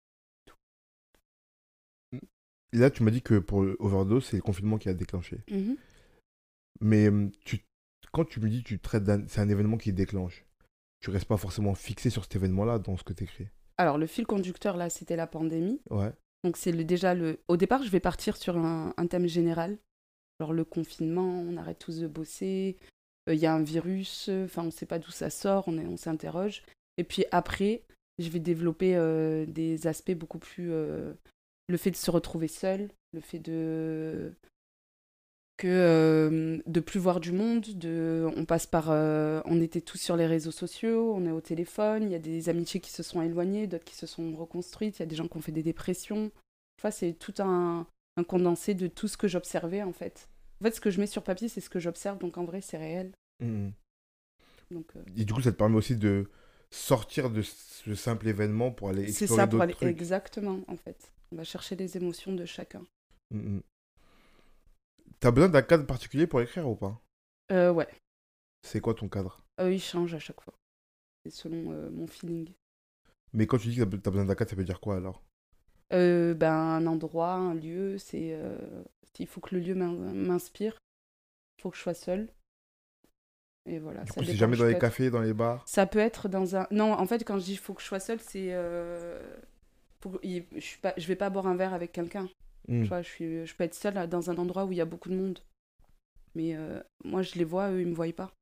Là, tu m'as dit que pour Overdose, c'est le confinement qui a déclenché. Mhm. Mais tu, quand tu me dis que tu traites c'est un événement qui déclenche, tu restes pas forcément fixé sur cet événement-là dans ce que t'écris. Alors le fil conducteur là, c'était la pandémie. Ouais. Donc c'est déjà le. Au départ, je vais partir sur un, un thème général, genre le confinement, on arrête tous de bosser, euh, il y a un virus, enfin on ne sait pas d'où ça sort, on s'interroge. Et puis après, je vais développer euh, des aspects beaucoup plus. euh, le fait de se retrouver seul, le fait de que euh, de plus voir du monde, de on passe par euh, on était tous sur les réseaux sociaux, on est au téléphone, il y a des amitiés qui se sont éloignées, d'autres qui se sont reconstruites, il y a des gens qui ont fait des dépressions. Enfin, c'est tout un, un condensé de tout ce que j'observais en fait. En fait, ce que je mets sur papier, c'est ce que j'observe, donc en vrai, c'est réel. Donc euh, Et du coup, ça te permet aussi de sortir de ce simple événement pour aller c'est explorer ça pour d'autres aller trucs. exactement en fait. On va chercher les émotions de chacun. Mhm. T'as besoin d'un cadre particulier pour écrire ou pas Euh, ouais, C'est quoi ton cadre? Euh, il change à chaque fois. C'est selon euh, mon feeling. Mais quand tu dis que t'as besoin d'un cadre, ça veut dire quoi alors? Euh, ben, un endroit, un lieu, c'est. euh, il faut que le lieu m'in- m'inspire. Il faut que je sois seule. Et voilà. Du ça coup, c'est jamais dans les être- cafés, dans les bars? Ça peut être dans un. Non, en fait, quand je dis il faut que je sois seule, c'est. euh, faut Je suis pas... je vais pas boire un verre avec quelqu'un. Mhm. Tu vois, je, suis... je peux être seule dans un endroit où il y a beaucoup de monde. Mais euh, moi, je les vois, eux, ils me voient pas.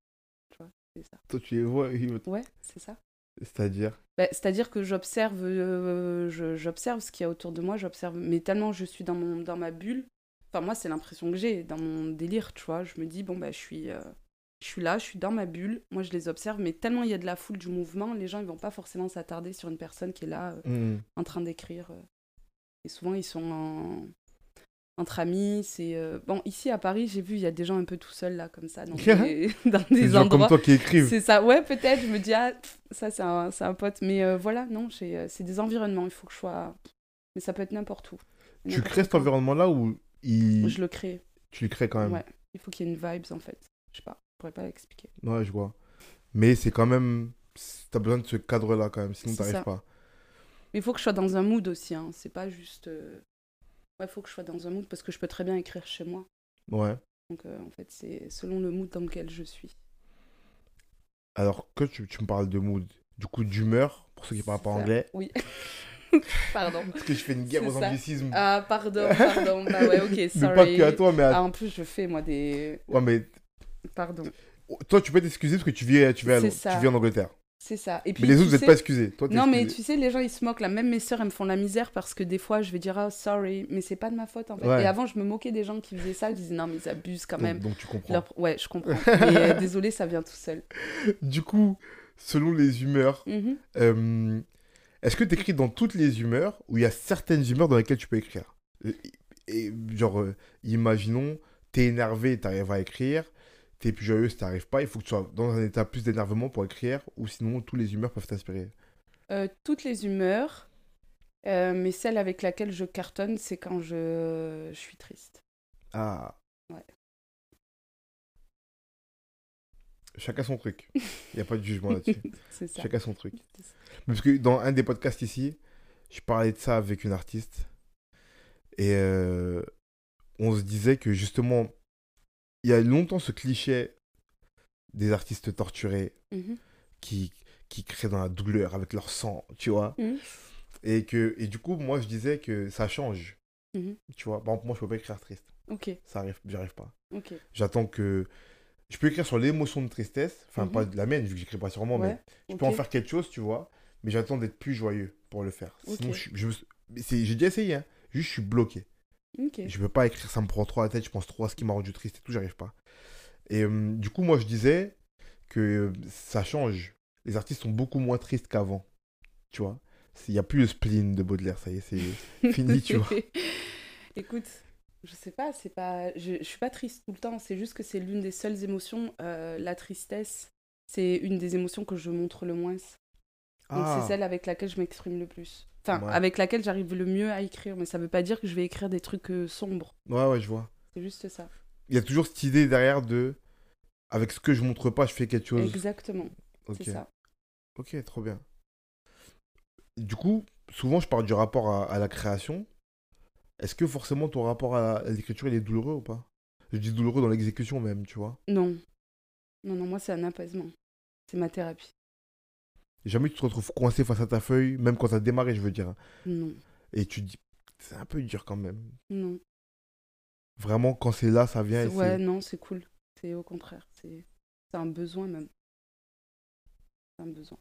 Tu vois, c'est ça. Toi, tu les vois, ils- Ouais, c'est ça. c'est-à-dire Bah, C'est-à-dire que j'observe euh, je- j'observe ce qu'il y a autour de moi, j'observe, mais tellement je suis dans, mon, dans ma bulle, enfin moi c'est l'impression que j'ai, dans mon délire, tu vois, je me dis, bon bah je suis, euh, je suis là, je suis dans ma bulle, moi je les observe, mais tellement il y a de la foule, du mouvement, les gens ils vont pas forcément s'attarder sur une personne qui est là, euh, Mhm. en train d'écrire. Et souvent ils sont en... entre amis. C'est euh, bon ici à Paris, j'ai vu il y a des gens un peu tout seuls là comme ça dans des, dans des des gens comme endroits. toi qui écrivent. C'est ça, ouais peut-être. Je me dis ah ça c'est un, c'est un pote, mais euh, voilà non, euh, c'est des environnements. Il faut que je sois, mais ça peut être n'importe où. Tu crées cet environnement-là ou il... Je le crée. tu le crées quand même Ouais, il faut qu'il y ait une vibes en fait. Je sais pas, je pourrais pas l'expliquer. Ouais, je vois. Mais c'est quand même. T'as besoin de ce cadre-là quand même, sinon t'arrives pas. Mais il faut que je sois dans un mood aussi. Hein. C'est pas juste. euh, Ouais, il faut que je sois dans un mood parce que je peux très bien écrire chez moi. Ouais. Donc euh, en fait, c'est selon le mood dans lequel je suis. Alors que tu, tu me parles de mood, du coup d'humeur, pour ceux qui parlent pas ça. anglais, Oui. Pardon. parce que je fais une guerre aux ça. anglicismes. Ah, pardon, pardon. Bah ouais, ok, mais sorry. pas que à toi, mais à... Ah, en plus, je fais moi des. Ouais, mais Pardon. toi, tu peux t'excuser parce que tu vis, tu vis, à- tu vis en Angleterre. C'est ça. Et puis, mais les autres, vous n'êtes sais- pas excusés. Toi, Non, mais tu sais, les gens, ils se moquent là. Même mes sœurs, elles me font la misère parce que des fois, je vais dire, ah, sorry, mais c'est pas de ma faute en fait. Ouais. Et avant, je me moquais des gens qui faisaient ça. Je disais, non, mais ils abusent quand même. donc tu comprends. Leur- Ouais, je comprends. mais euh, désolé, ça vient tout seul. Du coup, selon les humeurs, Mhm. euh, est-ce que tu écris dans toutes les humeurs ou il y a certaines humeurs dans lesquelles tu peux écrire? Et, et, genre, euh, imaginons, t'es énervé, t'arrives à écrire, t'es plus joyeux, t'arrives pas, il faut que tu sois dans un état plus d'énervement pour écrire, ou sinon, toutes les humeurs peuvent t'inspirer. Euh, toutes les humeurs, euh, mais celle avec laquelle je cartonne, c'est quand je... je suis triste. Ah. Ouais. Chacun son truc. Il n'y a pas de jugement là-dessus. C'est ça. Chacun son truc. Parce que dans un des podcasts ici, je parlais de ça avec une artiste. Et euh, on se disait que justement, il y a longtemps ce cliché des artistes torturés Mhm. qui, qui créent dans la douleur avec leur sang, tu vois. Mhm. Et, que, et du coup, moi, je disais que ça change, Mhm. tu vois. Par exemple, moi, je peux pas écrire triste. Ok, Ça arrive, j'y arrive pas. ok. J'attends que. Je peux écrire sur l'émotion de tristesse, enfin, pas de la mienne, vu que j'écris pas sur moi, mais Ouais, je peux en faire quelque chose, tu vois, mais j'attends d'être plus joyeux pour le faire. Sinon, je, je, j'ai déjà essayé, hein. juste je suis bloqué. Ok. Je peux pas écrire, ça me prend trop la tête, je pense trop à ce qui m'a rendu triste et tout, j'arrive pas. Et euh, du coup, moi, je disais que euh, ça change. Les artistes sont beaucoup moins tristes qu'avant, tu vois? Il n'y a plus le spleen de Baudelaire, ça y est, c'est fini, tu vois. Écoute, je sais pas, c'est pas, je, je suis pas triste tout le temps. C'est juste que c'est l'une des seules émotions. euh, la tristesse, c'est une des émotions que je montre le moins. Donc Ah, c'est celle avec laquelle je m'exprime le plus. Enfin, Ouais. avec laquelle j'arrive le mieux à écrire. Mais ça veut pas dire que je vais écrire des trucs euh, sombres. ouais, ouais, je vois. C'est juste ça. Il y a toujours cette idée derrière de. Avec ce que je montre pas, je fais quelque chose. Exactement. C'est ça. Ok, trop bien. Du coup, souvent je parle du rapport à, à la création. Est-ce que forcément ton rapport à l'écriture il est douloureux ou pas? Je dis douloureux dans l'exécution même, tu vois. Non. Non, non, moi c'est un apaisement. C'est ma thérapie. Jamais tu te retrouves coincé face à ta feuille, même quand t'as démarré, je veux dire. Non. Et tu te dis, c'est un peu dur quand même. Non. Vraiment, quand c'est là, ça vient et Ouais, non, c'est cool. C'est au contraire. C'est un besoin même. C'est un besoin.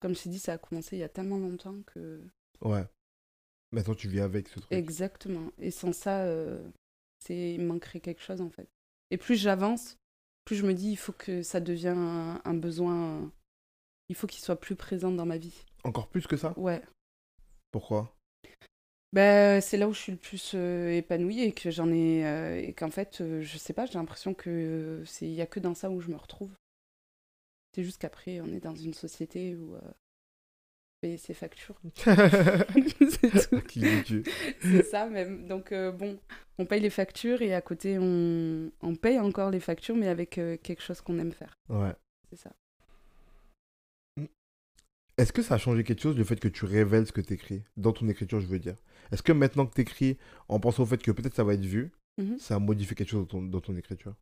Comme je t'ai dit, ça a commencé il y a tellement longtemps que. Ouais. Maintenant tu vis avec ce truc. Exactement. Et sans ça, euh, c'est il manquerait quelque chose en fait. Et plus j'avance, plus je me dis il faut que ça devienne un, un besoin. Il faut qu'il soit plus présent dans ma vie. Encore plus que ça? Ouais. Pourquoi? Ben, c'est là où je suis le plus euh, épanouie et que j'en ai euh, et qu'en fait euh, je sais pas j'ai l'impression que euh, c'est il y a que dans ça où je me retrouve. C'est juste qu'après on est dans une société où payer ses factures. C'est ça même. Donc bon on paye les factures et à côté on, on paye encore les factures mais avec quelque chose qu'on aime faire. Ouais. c'est ça Est-ce que ça a changé quelque chose le fait que tu révèles ce que tu écris Dans ton écriture, je veux dire. Est-ce que maintenant que tu écris, en pensant au fait que peut-être ça va être vu, Mhm. ça a modifié quelque chose dans ton, dans ton écriture?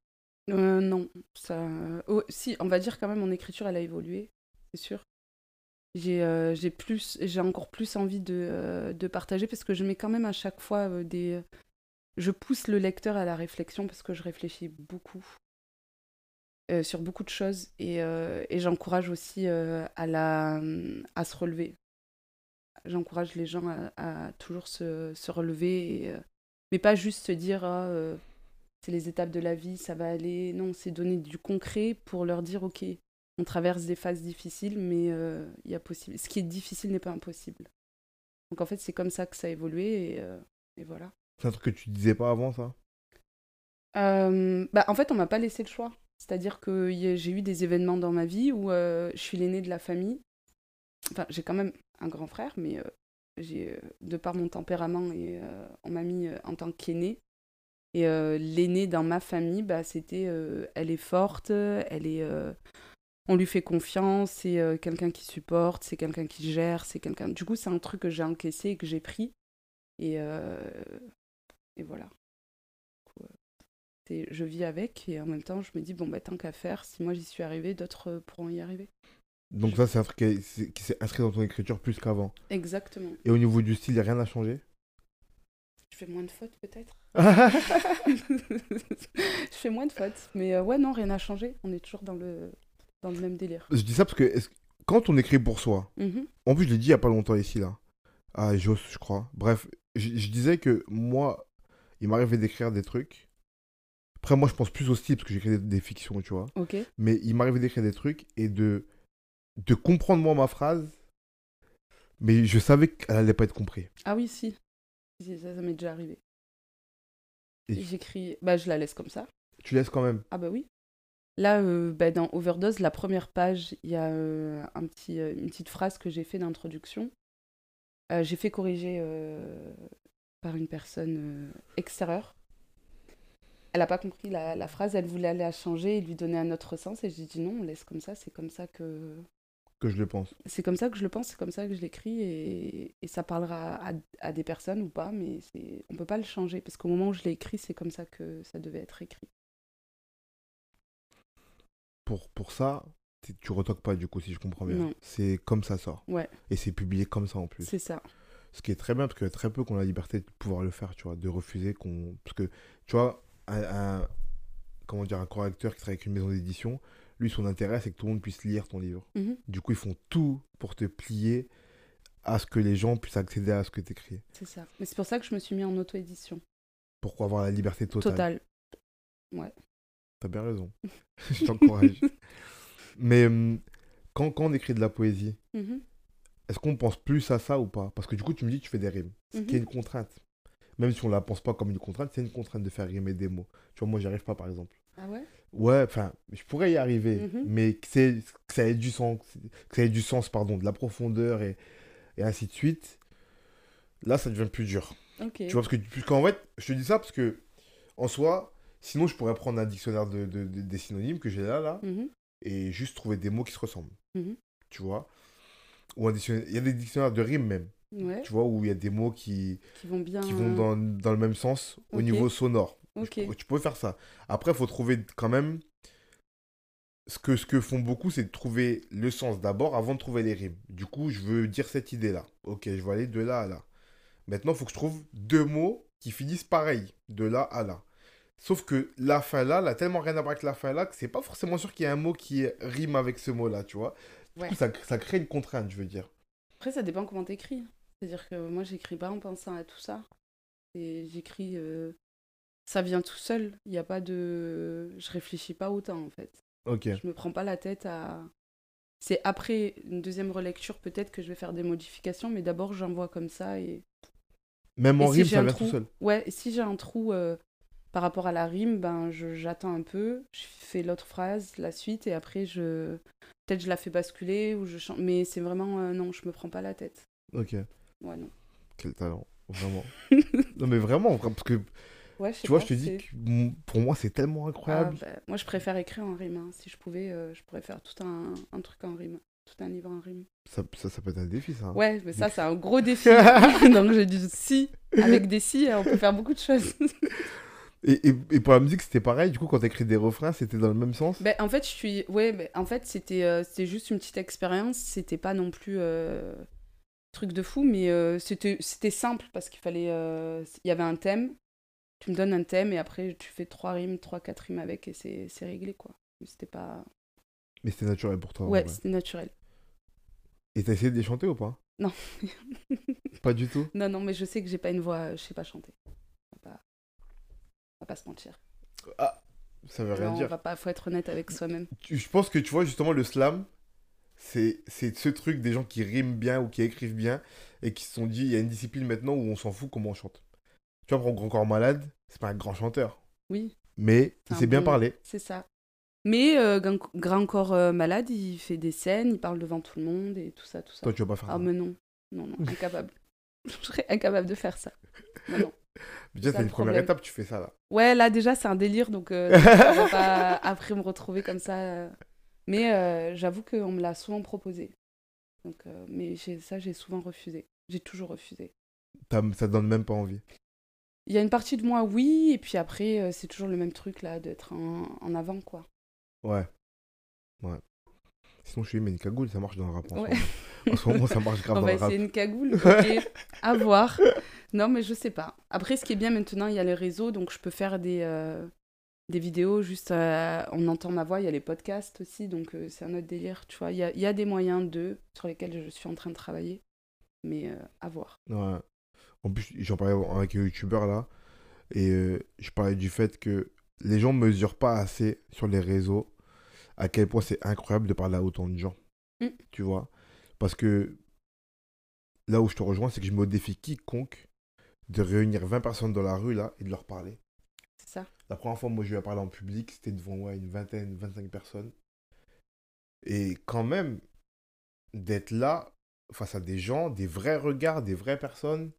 Euh, non, ça. oh, si, on va dire quand même mon écriture, elle a évolué, c'est sûr. J'ai euh, plus, j'ai encore plus envie de, euh, de partager parce que je mets quand même à chaque fois des. Je pousse le lecteur à la réflexion parce que je réfléchis beaucoup euh, sur beaucoup de choses et, euh, et j'encourage aussi euh, à la à se relever. J'encourage les gens à, à toujours se, se relever et, mais pas juste se dire ah, c'est les étapes de la vie, ça va aller. Non, c'est donner du concret pour leur dire, ok, on traverse des phases difficiles, mais il y a possible. Ce qui est difficile n'est pas impossible. Donc en fait, c'est comme ça que ça a évolué et, et voilà. C'est un truc que tu disais pas avant, ça? Bah, en fait, on m'a pas laissé le choix. C'est-à-dire que j'ai eu des événements dans ma vie où euh, je suis l'aîné de la famille. Enfin, j'ai quand même un grand frère, mais euh, euh, de par mon tempérament, et on m'a mis en tant qu'aîné. Et euh, l'aîné dans ma famille, bah, c'était elle est forte, elle est, on lui fait confiance, c'est quelqu'un qui supporte, c'est quelqu'un qui gère, c'est quelqu'un. Du coup, c'est un truc que j'ai encaissé et que j'ai pris. Et voilà. C'est- je vis avec et en même temps je me dis bon bah tant qu'à faire si moi j'y suis arrivée d'autres euh, pourront y arriver Donc ça, c'est un truc qui, s'est inscrit dans ton écriture plus qu'avant. exactement Et au niveau du style, il n'y a rien à changer? Je fais moins de fautes peut-être? Je fais moins de fautes mais euh, ouais non rien n'a changé on est toujours dans le dans le même délire Je dis ça parce que quand on écrit pour soi, Mhm. en plus je l'ai dit il y a pas longtemps ici là, à Jos je crois, bref, je, je disais que moi, il m'arrivait d'écrire des trucs. Après moi je pense plus au style parce que j'écris des, des fictions, tu vois. ok Mais il m'arrivait d'écrire des trucs et de, de comprendre moi ma phrase, mais je savais qu'elle allait pas être comprise. ah oui si, Si, ça, ça m'est déjà arrivé Et- j'écris bah je la laisse comme ça Tu laisses quand même. ah bah oui Là, euh, bah, dans Overdose, la première page, il y a euh, un petit, euh, une petite phrase que j'ai fait d'introduction. J'ai fait corriger par une personne extérieure. Elle n'a pas compris la, la phrase, elle voulait aller la changer et lui donner un autre sens. Et j'ai dit non, on laisse comme ça, c'est comme ça que Que je le pense. c'est comme ça que je le pense, c'est comme ça que je l'écris et, et ça parlera à, à des personnes ou pas, mais on peut pas le changer parce qu'au moment où je l'ai écrit, c'est comme ça que ça devait être écrit. Pour, pour ça, tu retoques pas du coup, si je comprends bien. C'est comme ça sort. Ouais, Et c'est publié comme ça en plus. c'est ça. Ce qui est très bien parce qu'il y a très peu qu'on a la liberté de pouvoir le faire, tu vois, de refuser qu'on. Parce que, tu vois, un, un- comment dire, un correcteur qui travaille avec une maison d'édition, lui, son intérêt, c'est que tout le monde puisse lire ton livre. Mhm, Du coup, ils font tout pour te plier à ce que les gens puissent accéder à ce que tu écris. c'est ça. Mais c'est pour ça que je me suis mis en auto-édition. Pour avoir la liberté totale. Total. T'as bien raison. je t'encourage. Mais hum, quand, quand on écrit de la poésie, Mhm, est-ce qu'on pense plus à ça ou pas? Parce que du coup, tu me dis que tu fais des rimes. Ce qui est mhm. une contrainte. Même si on la pense pas comme une contrainte, c'est une contrainte de faire rimer des mots. Tu vois, moi, j'y arrive pas, par exemple. Ah ouais? Ouais, enfin, je pourrais y arriver, Mhm. mais que, c'est- que ça ait du sens, que ça ait du sens, pardon, de la profondeur et, et ainsi de suite. Là, ça devient plus dur. Ok. Tu vois, parce que, fait, je te dis ça parce que, en soi, sinon, je pourrais prendre un dictionnaire de, de- de- des synonymes que j'ai là, là, Mhm, et juste trouver des mots qui se ressemblent. Mhm. Tu vois? Ou un dictionnaire, il y a des dictionnaires de rimes même, Ouais, tu vois, où il y a des mots qui, qui vont bien. qui vont dans, dans le même sens au niveau sonore. Ok. Tu, tu peux faire ça. Après, il faut trouver quand même. Ce que, ce que font beaucoup, c'est de trouver le sens d'abord avant de trouver les rimes. Du coup, je veux dire cette idée-là. Ok, je vais aller de là à là. Maintenant, il faut que je trouve deux mots qui finissent pareil, de là à là. Sauf que la fin là, n'a tellement rien à voir avec la fin là que c'est pas forcément sûr qu'il y ait un mot qui rime avec ce mot-là, tu vois. Du Ouais. coup, ça, ça crée une contrainte, je veux dire. Après, ça dépend comment t'écris. C'est-à-dire que moi, j'écris pas en pensant à tout ça. Et j'écris. euh, Ça vient tout seul. Il n'y a pas de. Je réfléchis pas autant, en fait. Ok. Je me prends pas la tête à. C'est après une deuxième relecture, peut-être que je vais faire des modifications, mais d'abord, j'envoie comme ça et. Même en Et rime, ça vient trou- tout seul. Ouais, et si j'ai un trou euh, par rapport à la rime, ben j'attends un peu, je fais l'autre phrase, la suite, et après je peut-être je la fais basculer ou je chante. Mais c'est vraiment euh, non, je me prends pas la tête. Ok. Ouais non. Quel talent. Vraiment. non, mais vraiment, parce que Ouais, Tu vois, pas, je te dis que pour moi, c'est tellement Ah, incroyable. bah, moi je préfère écrire en rime. hein. Si je pouvais, euh, je pourrais faire tout un, un truc en rime, tout un livre en rime. Ça, ça, ça peut être un défi, ça. hein. Ouais, mais ça c'est un gros défi. Donc j'ai dit si, avec des si, on peut faire beaucoup de choses. Et, et, et pour la musique, c'était pareil. Du coup, quand t'écris des refrains, c'était dans le même sens? Ben, en fait, je suis. Ouais, ben, en fait, c'était euh, c'était juste une petite expérience. C'était pas non plus euh, truc de fou, mais euh, c'était simple parce qu'il fallait. euh, Il y avait un thème. Tu me donnes un thème et après, tu fais trois rimes, trois, quatre rimes avec et c'est c'est réglé, quoi. Mais C'était pas. Mais c'était naturel pour toi. Ouais, c'était naturel. Et t'as essayé de les chanter ou pas? Non. Pas du tout? non, non, mais je sais que j'ai pas une voix. Je sais pas chanter. On va pas, on va pas se mentir. Ça veut rien Non, on dire. va pas. Faut être honnête avec soi-même. Je pense que tu vois, justement, le slam, c'est ce truc des gens qui riment bien ou qui écrivent bien et qui se sont dit, il y a une discipline maintenant où on s'en fout comment on chante. Tu vois, pour Grand Corps Malade, c'est pas un grand chanteur. Oui, Mais il sait bien parler. c'est ça. Mais euh, Grand Corps euh, Malade, il fait des scènes, il parle devant tout le monde et tout ça, tout ça. Toi, tu vas pas faire Ah, ça. mais non. Non, non, incapable. Je serais incapable de faire ça. Non, non. Déjà, c'est une première étape, tu fais ça là. Ouais, là déjà c'est un délire, donc euh, on va pas après me retrouver comme ça. Mais euh, j'avoue qu'on me l'a souvent proposé. Donc, euh, mais ça, j'ai souvent refusé. J'ai toujours refusé. T'as- Ça te donne même pas envie. Il y a une partie de moi, oui, et puis après, euh, c'est toujours le même truc là, d'être en, en avant, quoi. Ouais. Ouais. Sinon, je suis mais une cagoule, ça marche dans le rap. En, Ouais. ce, moment. en ce moment, ça marche grave dans le rap. essayer une cagoule, ok, à voir. Non, mais je sais pas. Après, ce qui est bien maintenant, il y a les réseaux, donc je peux faire des, des vidéos, juste euh, on entend ma voix, il y a les podcasts aussi, donc euh, c'est un autre délire, tu vois. Il y a, il y a des moyens d'eux sur lesquels je suis en train de travailler, mais euh, à voir. Ouais. En plus, j'en parlais avec un youtubeur là, et euh, je parlais du fait que les gens mesurent pas assez sur les réseaux à quel point c'est incroyable de parler à autant de gens. Mm. Tu vois Parce que là où je te rejoins, c'est que je me défie quiconque de réunir 20 personnes dans la rue là et de leur parler. La première fois, moi, je lui ai parlé en public, c'était devant ouais, une vingtaine, 25 personnes. Et quand même, d'être là, face à des gens, des vrais regards, des vraies personnes,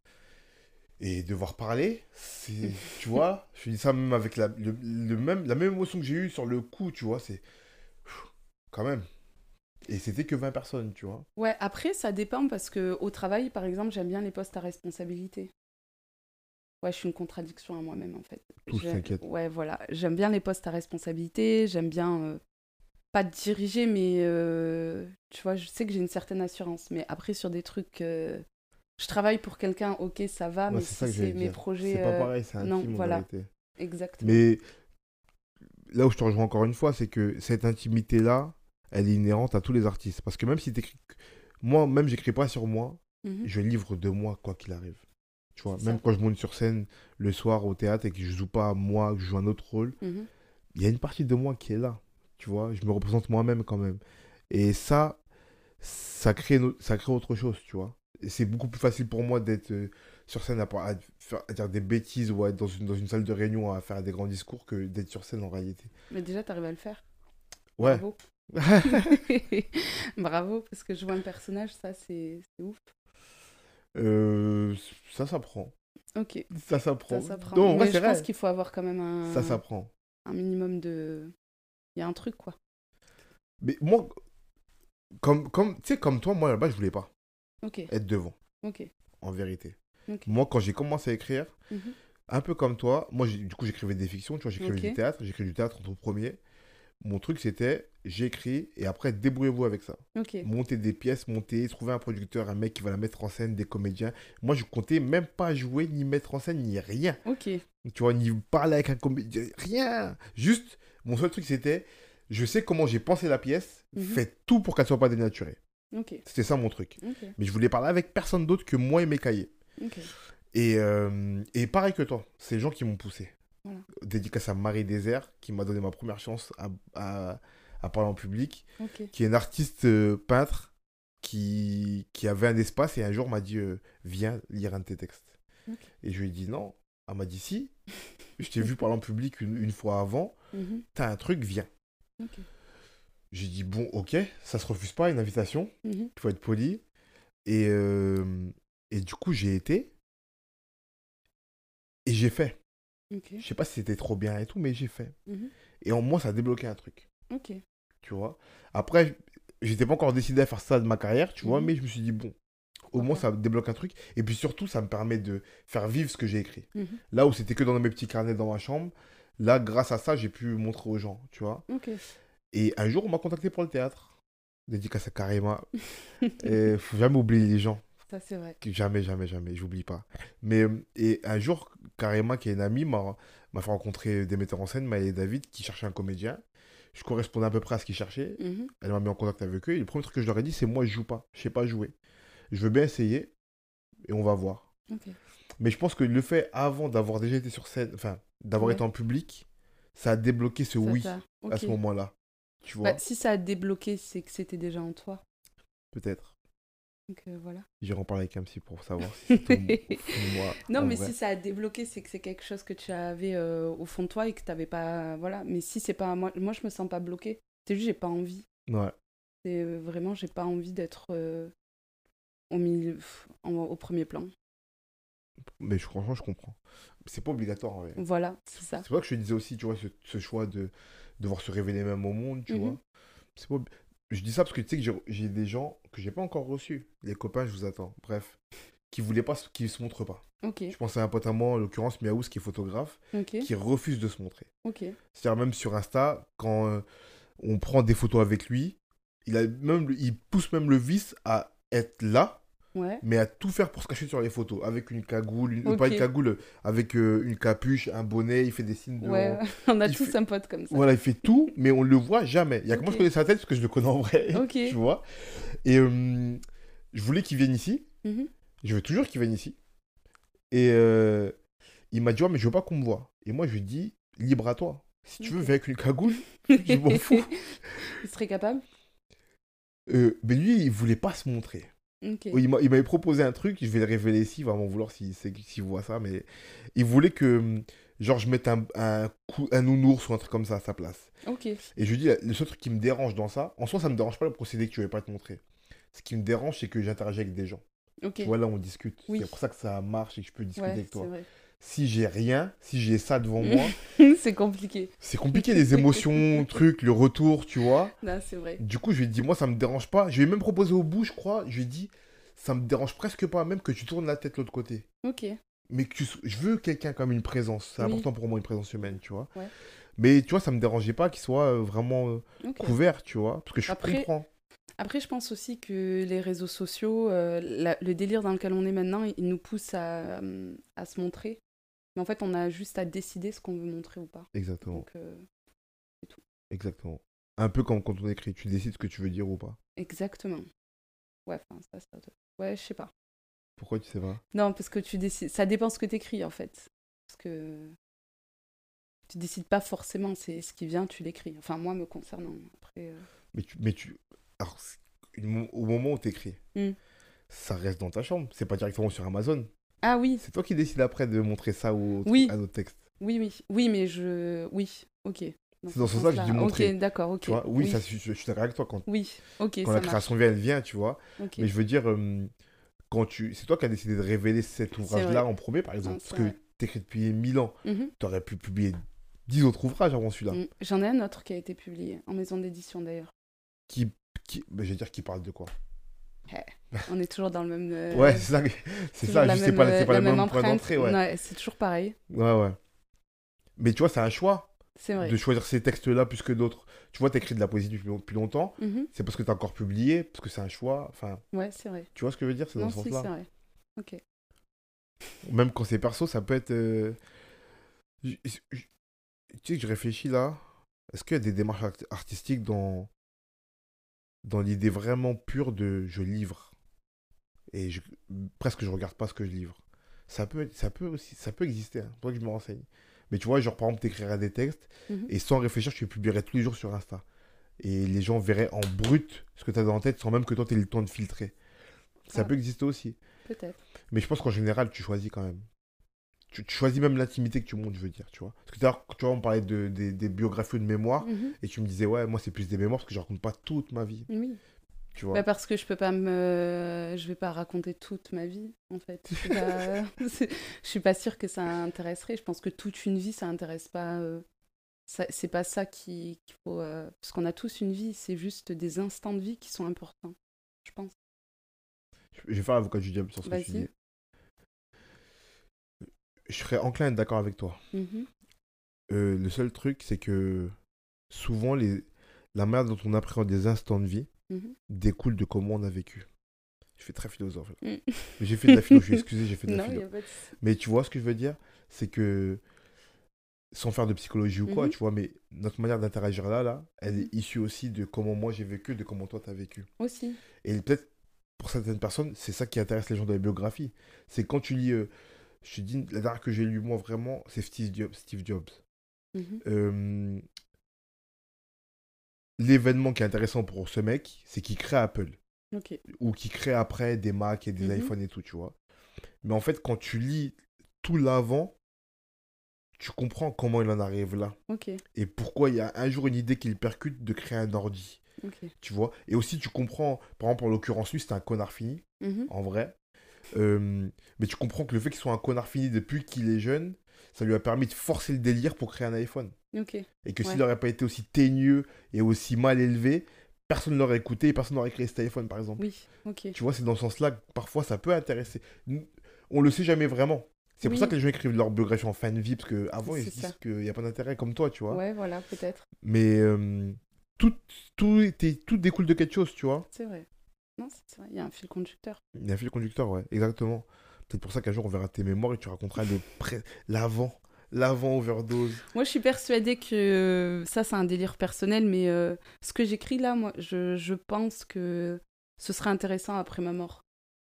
et devoir parler, c'est, tu vois, je dis ça même avec la, le, le même, la même émotion que j'ai eue sur le coup, tu vois, c'est, quand même. Et c'était que 20 personnes, tu vois. Ouais, après, ça dépend parce que au travail, par exemple, j'aime bien les postes à responsabilité. Ouais, je suis une contradiction à moi-même en fait. Tous, J'ai- t'inquiète. Ouais, voilà. J'aime bien les postes à responsabilité, j'aime bien euh, pas diriger, mais euh, tu vois, je sais que j'ai une certaine assurance. Mais après, sur des trucs. euh, je travaille pour quelqu'un, ok, ça va, Ouais, mais c'est si c'est mes dire. projets. C'est pas euh, pareil, c'est non, voilà. Exactement. Mais là où je te rejoins encore une fois, c'est que cette intimité-là, elle est inhérente à tous les artistes. Parce que même si t'écris... Moi, même, j'écris pas sur moi, Mhm. je livre de moi, quoi qu'il arrive. Tu vois, même ça. quand je monte sur scène le soir au théâtre et que je joue pas moi, que je joue un autre rôle, Mhm. il y a une partie de moi qui est là. Tu vois, je me représente moi-même quand même. Et ça, ça crée, no- ça crée autre chose, tu vois. C'est beaucoup plus facile pour moi d'être euh, sur scène à, à faire, à dire des bêtises ou à être dans une, dans une salle de réunion à faire des grands discours que d'être sur scène en réalité. Mais déjà, t'arrives à le faire. Ouais. Bravo. Bravo, parce que jouer un personnage, ça, c'est ouf. Euh, ça s'apprend. Ok, Ça s'apprend. ça s'apprend. Mais c'est je pense vrai. qu'il faut avoir quand même un, Ça s'apprend. un minimum de. Il y a un truc, quoi. Mais moi, comme, comme, tu sais, comme toi, moi là-bas, je voulais pas Ok, être devant, ok. en vérité. Ok. Moi, quand j'ai commencé à écrire, Mhm. un peu comme toi, moi, du coup, j'écrivais des fictions, tu vois, j'écrivais du théâtre, j'écris du théâtre en tout premier. Mon truc, c'était, j'écris et après, débrouillez-vous avec ça. Ok. Monter des pièces, monter, trouver un producteur, un mec qui va la mettre en scène, des comédiens. Moi, je comptais même pas jouer, ni mettre en scène, ni rien. Tu vois, ni parler avec un comédien, rien. Juste, mon seul truc, c'était, je sais comment j'ai pensé la pièce, faites tout pour qu'elle soit pas dénaturée. C'était ça mon truc. Mais je voulais parler avec personne d'autre que moi et mes cahiers. Et, euh, et pareil que toi, c'est les gens qui m'ont poussé. Voilà. Dédicace à Marie Désert, qui m'a donné ma première chance à, à, à parler en public, qui est une artiste euh, peintre qui, qui avait un espace et un jour m'a dit euh, Viens lire un de tes textes. Et je lui ai dit non. Elle m'a dit si. je t'ai vu parler en public une, une fois avant. Mhm. T'as un truc, viens. J'ai dit bon, ok, ça se refuse pas une invitation. Mhm. Il faut être poli. Et, euh, et du coup, j'ai été. Et j'ai fait. Je sais pas si c'était trop bien et tout, mais j'ai fait. Mhm. Et en moi, ça a débloqué un truc. Ok. Tu vois? Après, j'étais pas encore décidé à faire ça de ma carrière, tu vois, Mhm. mais je me suis dit, bon, au moins, ça débloque un truc. Et puis surtout, ça me permet de faire vivre ce que j'ai écrit. Mhm. Là où c'était que dans mes petits carnets dans ma chambre, là, grâce à ça, j'ai pu montrer aux gens, tu vois. Ok. Et un jour, on m'a contacté pour le théâtre. Dédicace à Karima. Et faut jamais oublier les gens. Ça, c'est vrai. Jamais, jamais, jamais, j'oublie pas. Mais et un jour, Karima, qui est une amie, m'a m'a fait rencontrer des metteurs en scène, Maëlle et David, qui cherchaient un comédien. Je correspondais à peu près à ce qu'ils cherchaient. Mhm. Elle m'a mis en contact avec eux. Et le premier truc que je leur ai dit, c'est moi, je joue pas. Je sais pas jouer. Je veux bien essayer et on va voir. Mais je pense que le fait, avant d'avoir déjà été sur scène, enfin, d'avoir Ouais. été en public, ça a débloqué ce Ça oui à ce moment-là. Tu vois, Bah, si ça a débloqué, c'est que c'était déjà en toi. peut-être. Donc euh, voilà. J'irai en parler avec un psy pour savoir si de moi. Non, mais vrai. si ça a débloqué, c'est que c'est quelque chose que tu avais euh, au fond de toi et que tu n'avais pas. Voilà. Mais si c'est pas. Moi, moi, je me sens pas bloquée. C'est juste, j'ai pas envie. Ouais. C'est euh, vraiment, j'ai pas envie d'être euh, au milieu, en- au premier plan. Mais je, franchement, je comprends. C'est pas obligatoire en vrai. Voilà, c'est ça. C'est pour ça que je te disais aussi, tu vois, ce, ce choix de devoir se révéler même au monde, tu Mhm. vois. Pas... Je dis ça parce que tu sais que j'ai des gens que j'ai pas encore reçus. Les copains, je vous attends. Bref. Qui voulaient pas, qui se montrent pas. Ok, Je pense à un pote à moi, en l'occurrence Miaous, qui est photographe, qui refuse de se montrer. ok. C'est-à-dire même sur Insta, quand euh, on prend des photos avec lui, il, a même, il pousse même le vice à être là, Ouais, mais à tout faire pour se cacher sur les photos. Avec une cagoule, une, pas une cagoule, avec euh, une capuche, un bonnet, il fait des signes de... ouais. On a il tous fait- un pote comme ça. Voilà, il fait tout, mais on le voit jamais. Il y a que moi, je connais sa tête parce que je le connais en vrai. Ok. Tu vois Et euh, je voulais qu'il vienne ici. Mhm. Je veux toujours qu'il vienne ici. Et euh, il m'a dit, ouais, mais je veux pas qu'on me voit. Et moi, je lui ai dit, libre à toi. Si tu veux, viens avec une cagoule. Je m'en fous. Il serait capable? Euh, mais lui, il voulait pas se montrer. Ok. Oui, Il m'a- il m'avait proposé un truc, je vais le révéler ici, m'en vouloir s'il s'il voit ça, mais il voulait que, hum, genre, je mette un, un, cou- un nounours ou un truc comme ça à sa place. Et je lui dis, le seul truc qui me dérange dans ça, en soi, ça me dérange pas le procédé que tu ne veux pas te montrer. Ce qui me dérange, c'est que j'interagis avec des gens. Tu vois, là, on discute. Oui. C'est pour ça que ça marche et que je peux discuter Ouais, avec toi. vrai. Si j'ai rien, si j'ai ça devant moi, c'est compliqué. c'est compliqué, les émotions, trucs, le retour, tu vois. Là, c'est vrai. Du coup, je lui ai dit, moi, ça me dérange pas. Je lui ai même proposé au bout, je crois. Je lui ai dit, ça me dérange presque pas, même que tu tournes la tête de l'autre côté. Ok. Mais que tu je veux quelqu'un comme une présence. C'est Oui. important pour moi, une présence humaine, tu vois. Ouais. Mais tu vois, ça me dérangeait pas qu'il soit euh, vraiment euh, couvert, tu vois. Parce que je Après, comprends. Après, je pense aussi que les réseaux sociaux, euh, la- le délire dans lequel on est maintenant, il il nous pousse à, à se montrer. Mais en fait, on a juste à décider ce qu'on veut montrer ou pas. Exactement. Donc, euh, Exactement. Un peu comme quand on écrit, tu décides ce que tu veux dire ou pas. exactement. Ouais, enfin, ça, Ouais, je sais pas. Pourquoi tu sais pas? Non, parce que tu décides. Ça dépend ce que tu écris, en fait. Parce que. Tu décides pas forcément, c'est ce qui vient, tu l'écris. Enfin, moi, me concernant. Après. euh, Mais tu. Mais tu... Alors, une au moment où tu écris, Hmm. ça reste dans ta chambre. C'est pas directement sur Amazon. Ah oui, C'est toi qui décides après de montrer ça Oui. à d'autres textes. oui, oui. Oui, mais je. Oui, ok. C'est dans ce sens-là que je dis montrer. Ok, d'accord, ok. Tu vois Oui, Ça, je, je suis d'accord avec toi. Quand, Oui, ok, quand ça la création vient, elle vient, tu vois. Mais je veux dire, euh, quand tu... c'est toi qui as décidé de révéler cet ouvrage-là en premier, par exemple. Non, parce que vrai. t'écris depuis 1000 ans. Mhm. Tu aurais pu publier 10 autres ouvrages avant celui-là. Mm. J'en ai un autre qui a été publié, en maison d'édition d'ailleurs. Qui, qui... ben, je vais dire qui parle de quoi? On est toujours dans le même. euh, Ouais, c'est ça, c'est ça, la juste c'est pas, c'est pas la même même point d'entrée, ouais. c'est toujours pareil. Ouais, ouais. Mais tu vois, c'est un choix C'est vrai. de choisir ces textes-là plus que d'autres. Tu vois, t'écris de la poésie depuis, depuis longtemps, Mhm. c'est parce que t'as encore publié, parce que c'est un choix. Enfin, Ouais, c'est vrai. tu vois ce que je veux dire? C'est dans Non, ce si, c'est sens-là. vrai. Ok. Même quand c'est perso, ça peut être. euh, Tu sais que je réfléchis là. Est-ce qu'il y a des démarches art- artistiques dans, dans l'idée vraiment pure de je livre et je... presque je regarde pas ce que je livre ça peut, ça peut aussi, ça peut exister. Hein. Faudrait que je me renseigne. Mais tu vois, genre par exemple, t'écrirais des textes Mhm. et sans réfléchir, tu les publierais tous les jours sur Insta. Et les gens verraient en brut ce que tu as dans la tête sans même que toi tu aies le temps de filtrer. Ça Ah. peut exister aussi. Peut-être. Mais je pense qu'en général, tu choisis quand même. Tu, tu choisis même l'intimité que tu montes, je veux dire, tu vois. Parce que tout à l'heure, tu vois, on parlait de, des- des biographies ou de mémoires, Mhm. et tu me disais, ouais, moi, c'est plus des mémoires parce que je raconte pas toute ma vie, Oui. tu vois. Bah, parce que je peux pas me. Je vais pas raconter toute ma vie, en fait. Je suis pas, je suis pas sûre que ça intéresserait. Je pense que toute une vie, ça intéresse pas. euh, C'est pas ça qui- qu'il faut. euh, Parce qu'on a tous une vie, c'est juste des instants de vie qui sont importants, je pense. Je vais faire l'avocat du diable sur ce que tu dis. Je serais enclin à être d'accord avec toi. Mhm. Euh, le seul truc, c'est que souvent, les... la manière dont on appréhende des instants de vie Mhm. découle de comment on a vécu. Je fais très philosophe. Mm. J'ai fait de la philo, je suis excusé, j'ai fait de la Non, philo. pas de. Mais tu vois ce que je veux dire? C'est que, sans faire de psychologie ou quoi, Mhm. tu vois, mais notre manière d'interagir là, là, elle est issue aussi de comment moi j'ai vécu, de comment toi t'as vécu. Aussi. Et peut-être, pour certaines personnes, c'est ça qui intéresse les gens dans les biographies. C'est quand tu lis, euh, je te dis, la dernière que j'ai lu moi vraiment, c'est Steve Jobs. Steve Jobs. Mhm. Euh, L'événement qui est intéressant pour ce mec, c'est qu'il crée Apple. Ou qui crée après des Mac et des Mhm. iPhones et tout, tu vois. Mais en fait, quand tu lis tout l'avant, tu comprends comment il en arrive là. Et pourquoi il y a un jour une idée qui le percute de créer un ordi, tu vois. Et aussi, tu comprends, par exemple, en l'occurrence, lui, c'était un connard fini, Mhm. en vrai. Euh, mais tu comprends que le fait qu'il soit un connard fini depuis qu'il est jeune, ça lui a permis de forcer le délire pour créer un iPhone. Ok. Et que Ouais. s'il n'aurait pas été aussi teigneux et aussi mal élevé, personne ne l'aurait écouté et personne n'aurait créé cet iPhone, par exemple. Oui. Ok. Tu vois, c'est dans ce sens-là que parfois ça peut intéresser. On le sait jamais vraiment. C'est pour ça que les gens écrivent leur biographie en de vie, parce qu'avant ils se disent qu'il n'y a pas d'intérêt comme toi, tu vois. Ouais, voilà, peut-être. Mais euh, tout, tout, tout découle de quelque chose, tu vois. C'est vrai. Non, c'est vrai. Il y a un fil conducteur. Il y a un fil conducteur, ouais, exactement. Peut-être pour ça qu'un jour on verra tes mémoires et tu raconteras le pré- l'avant, l'avant overdose. Moi, je suis persuadée que ça, c'est un délire personnel, mais euh, ce que j'écris là, moi, je, je pense que ce serait intéressant après ma mort.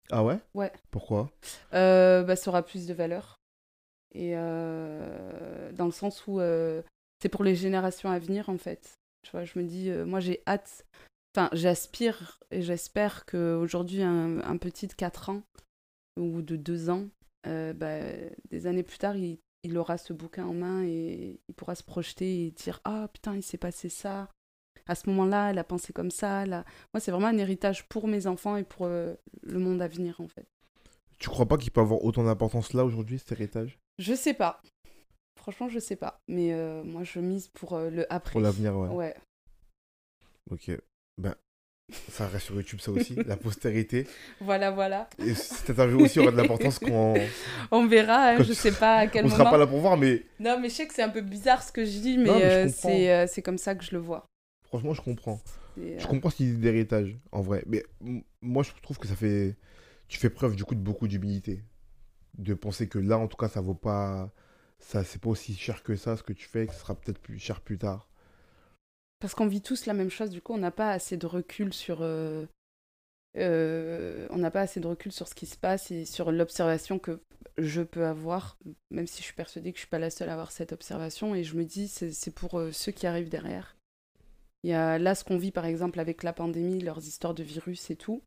Ah ouais? Ouais. Pourquoi? Euh, bah, ça aura plus de valeur. Et euh, dans le sens où euh, c'est pour les générations à venir, en fait. Tu vois, je me dis, euh, moi, j'ai hâte, enfin, j'aspire et j'espère qu'aujourd'hui, un, un petit de 4 ans ou de 2 ans, euh, bah, des années plus tard, il, il aura ce bouquin en main et il pourra se projeter et dire Ah putain, il s'est passé ça. À ce moment-là, elle a pensé comme ça. Là. Moi, c'est vraiment un héritage pour mes enfants et pour euh, le monde à venir, en fait. Tu crois pas qu'il peut avoir autant d'importance là aujourd'hui, cet héritage? Je sais pas. Franchement, je sais pas. Mais euh, moi, je mise pour le après. Pour l'avenir, ouais. Ouais. Ok. Ben, ça reste sur YouTube, ça aussi, la postérité. Voilà, voilà. Et cette interview aussi aura de l'importance quand On verra. hein, je sais pas à quel on moment. sera pas là pour voir, mais Non, mais je sais que c'est un peu bizarre ce que je dis, mais, euh, c'est euh, c'est comme ça que je le vois. franchement, je comprends. C'est, Je euh, comprends cette idée d'héritage, en vrai. Mais moi, je trouve que ça fait. Tu fais preuve du coup de beaucoup d'humilité. De penser que là, en tout cas, ça vaut pas. Ça, c'est pas aussi cher que ça, ce que tu fais, que ce sera peut-être plus cher plus tard. Parce qu'on vit tous la même chose, du coup, on n'a pas assez de recul sur. euh, euh, on n'a pas assez de recul sur ce qui se passe et sur l'observation que je peux avoir, même si je suis persuadée que je suis pas la seule à avoir cette observation. Et je me dis, c'est pour euh, ceux qui arrivent derrière. Il y a là ce qu'on vit par exemple avec la pandémie, leurs histoires de virus et tout.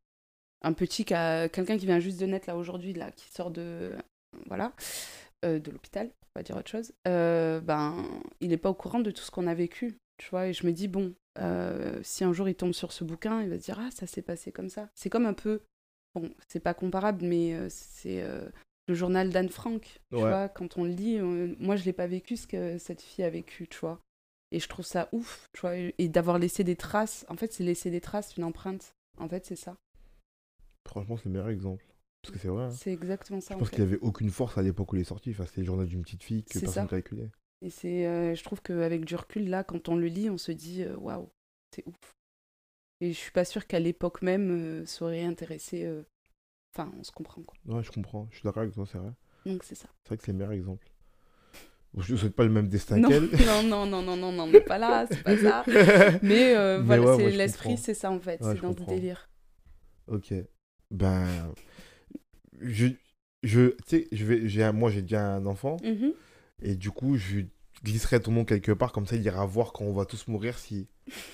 Un petit quelqu'un qui vient juste de naître là aujourd'hui, qui sort de voilà de l'hôpital, on va dire autre chose. ben, il n'est pas au courant de tout ce qu'on a vécu, tu vois. Et je me dis bon, euh, si un jour il tombe sur ce bouquin, il va se dire ah ça s'est passé comme ça. C'est comme un peu bon, c'est pas comparable, mais euh, c'est euh, le journal d'Anne Frank, tu Ouais. vois. Quand on le lit, moi je l'ai pas vécu ce que cette fille a vécu, tu vois. Et je trouve ça ouf, tu vois. Et d'avoir laissé des traces. En fait, c'est laisser des traces, une empreinte. En fait, c'est ça. Franchement, c'est le meilleur exemple. Parce que c'est vrai. hein. C'est exactement ça. Je en pense qu'il avait aucune force à l'époque où il est sorti. Enfin, c'était le journal d'une petite fille que personne ça. calculait. Et c'est, euh, je trouve qu'avec du recul, là, quand on le lit, on se dit euh, waouh, c'est ouf. Et je suis pas sûre qu'à l'époque même, euh, ça aurait intéressé. euh, Enfin, on se comprend quoi. Ouais, je comprends. Je suis d'accord avec toi, c'est vrai. Donc c'est ça. C'est vrai que c'est le meilleur exemple. Je ne souhaite pas le même destin Non, qu'elle. non, non, non, non, non, non, on n'est pas là, c'est pas ça. Mais, euh, Mais voilà, ouais, c'est ouais, l'esprit, c'est ça en fait. Ouais, c'est dans le comprends. délire. Ok. Ben, je, je, tu sais, je vais, j'ai, un- moi j'ai déjà un enfant Mhm. et du coup je glisserai ton nom quelque part comme ça il ira voir quand on va tous mourir si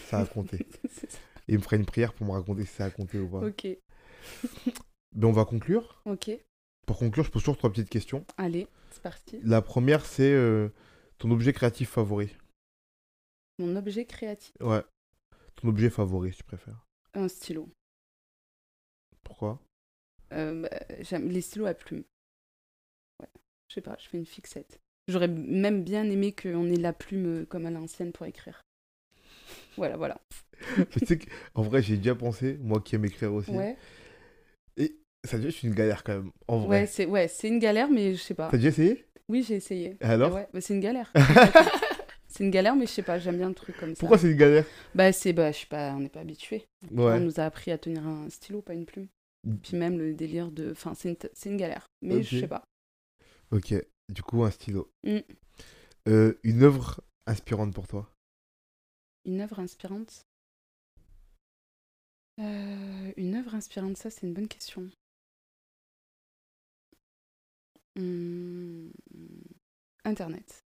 ça a compté. C'est ça. et il me fera une prière pour me raconter si ça a compté ou pas. Ok, Ben on va conclure. ok. Pour conclure, je pose toujours trois petites questions. Allez, c'est parti. La première c'est euh, ton objet créatif favori. Mon objet créatif, Ouais. Ton objet favori si tu préfères. un stylo. Pourquoi? Euh, bah, j'aime les stylos à plumes. Ouais, je sais pas, je fais une fixette. J'aurais même bien aimé qu'on ait la plume euh, comme à l'ancienne pour écrire. Voilà, voilà. Tu sais que- En vrai j'ai déjà pensé, moi qui aime écrire aussi. Ouais, Ça devient une galère quand même. En ouais, vrai. c'est ouais, c'est une galère, mais je sais pas. T'as déjà essayé? Oui, j'ai essayé. Et alors? Ouais, bah, c'est une galère. c'est une galère, mais je sais pas, j'aime bien le truc comme ça. Pourquoi c'est une galère? Bah c'est bah je sais pas, on n'est pas habitué. On nous a appris à tenir un stylo, pas une plume. Puis même le délire de, enfin c'est une, une galère, mais je sais pas. Ok, du coup, un stylo. Mm. Euh, une œuvre inspirante pour toi? Une œuvre inspirante? Euh, Une œuvre inspirante, ça c'est une bonne question. Hmm, Internet.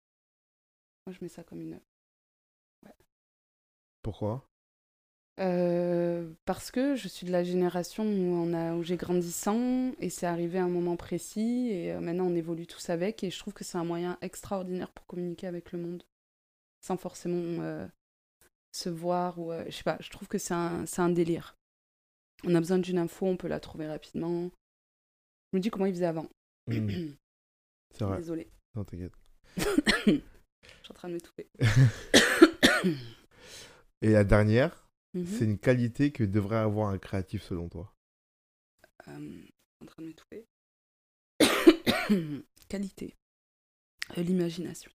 Moi je mets ça comme une œuvre. Pourquoi? Euh, parce que je suis de la génération où, on a, où j'ai grandi sans, et c'est arrivé à un moment précis, et euh, maintenant on évolue tous avec, et je trouve que c'est un moyen extraordinaire pour communiquer avec le monde, sans forcément euh, se voir, ou je sais pas, je trouve que c'est un, un délire. On a besoin d'une info, on peut la trouver rapidement. Je me dis comment ils faisaient avant. Mmh. C'est vrai. Désolée. Non, t'inquiète. je suis en train de m'étouffer. Et la dernière, Mhm. c'est une qualité que devrait avoir un créatif selon toi? Euh, en train de m'étouffer. Qualité. Euh, L'imagination.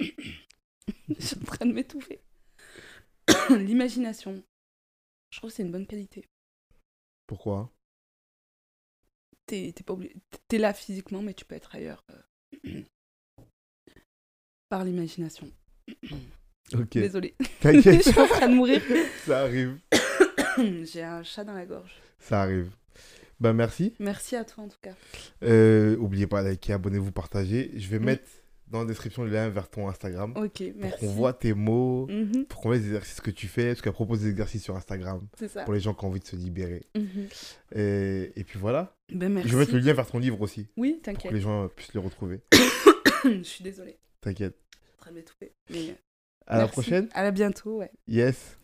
Je suis en train de m'étouffer. L'imagination. Je trouve que c'est une bonne qualité. Pourquoi? T'es t'es pas obligé- t'es là physiquement, mais tu peux être ailleurs. euh, Par l'imagination. Ok. Désolée. je T'inquiète, suis en train de mourir. ça arrive. J'ai un chat dans la gorge. Ça arrive. Ben merci. Merci à toi en tout cas. Euh, oubliez pas de liker, abonnez-vous, partagez. Je vais Oui. mettre dans la description le lien vers ton Instagram Ok, pour merci. qu'on voit tes mots, Mhm, pour qu'on voit les exercices que tu fais, parce qu'elle propose des exercices sur Instagram c'est ça. pour les gens qui ont envie de se libérer. Mhm. Et, et puis voilà. Ben merci. Je vais mettre le lien vers ton livre aussi, Oui, pour t'inquiète. que les gens puissent le retrouver. je suis désolée. T'inquiète. Je suis en train de m'étouffer. Mais À la prochaine. À la bientôt, ouais. Yes.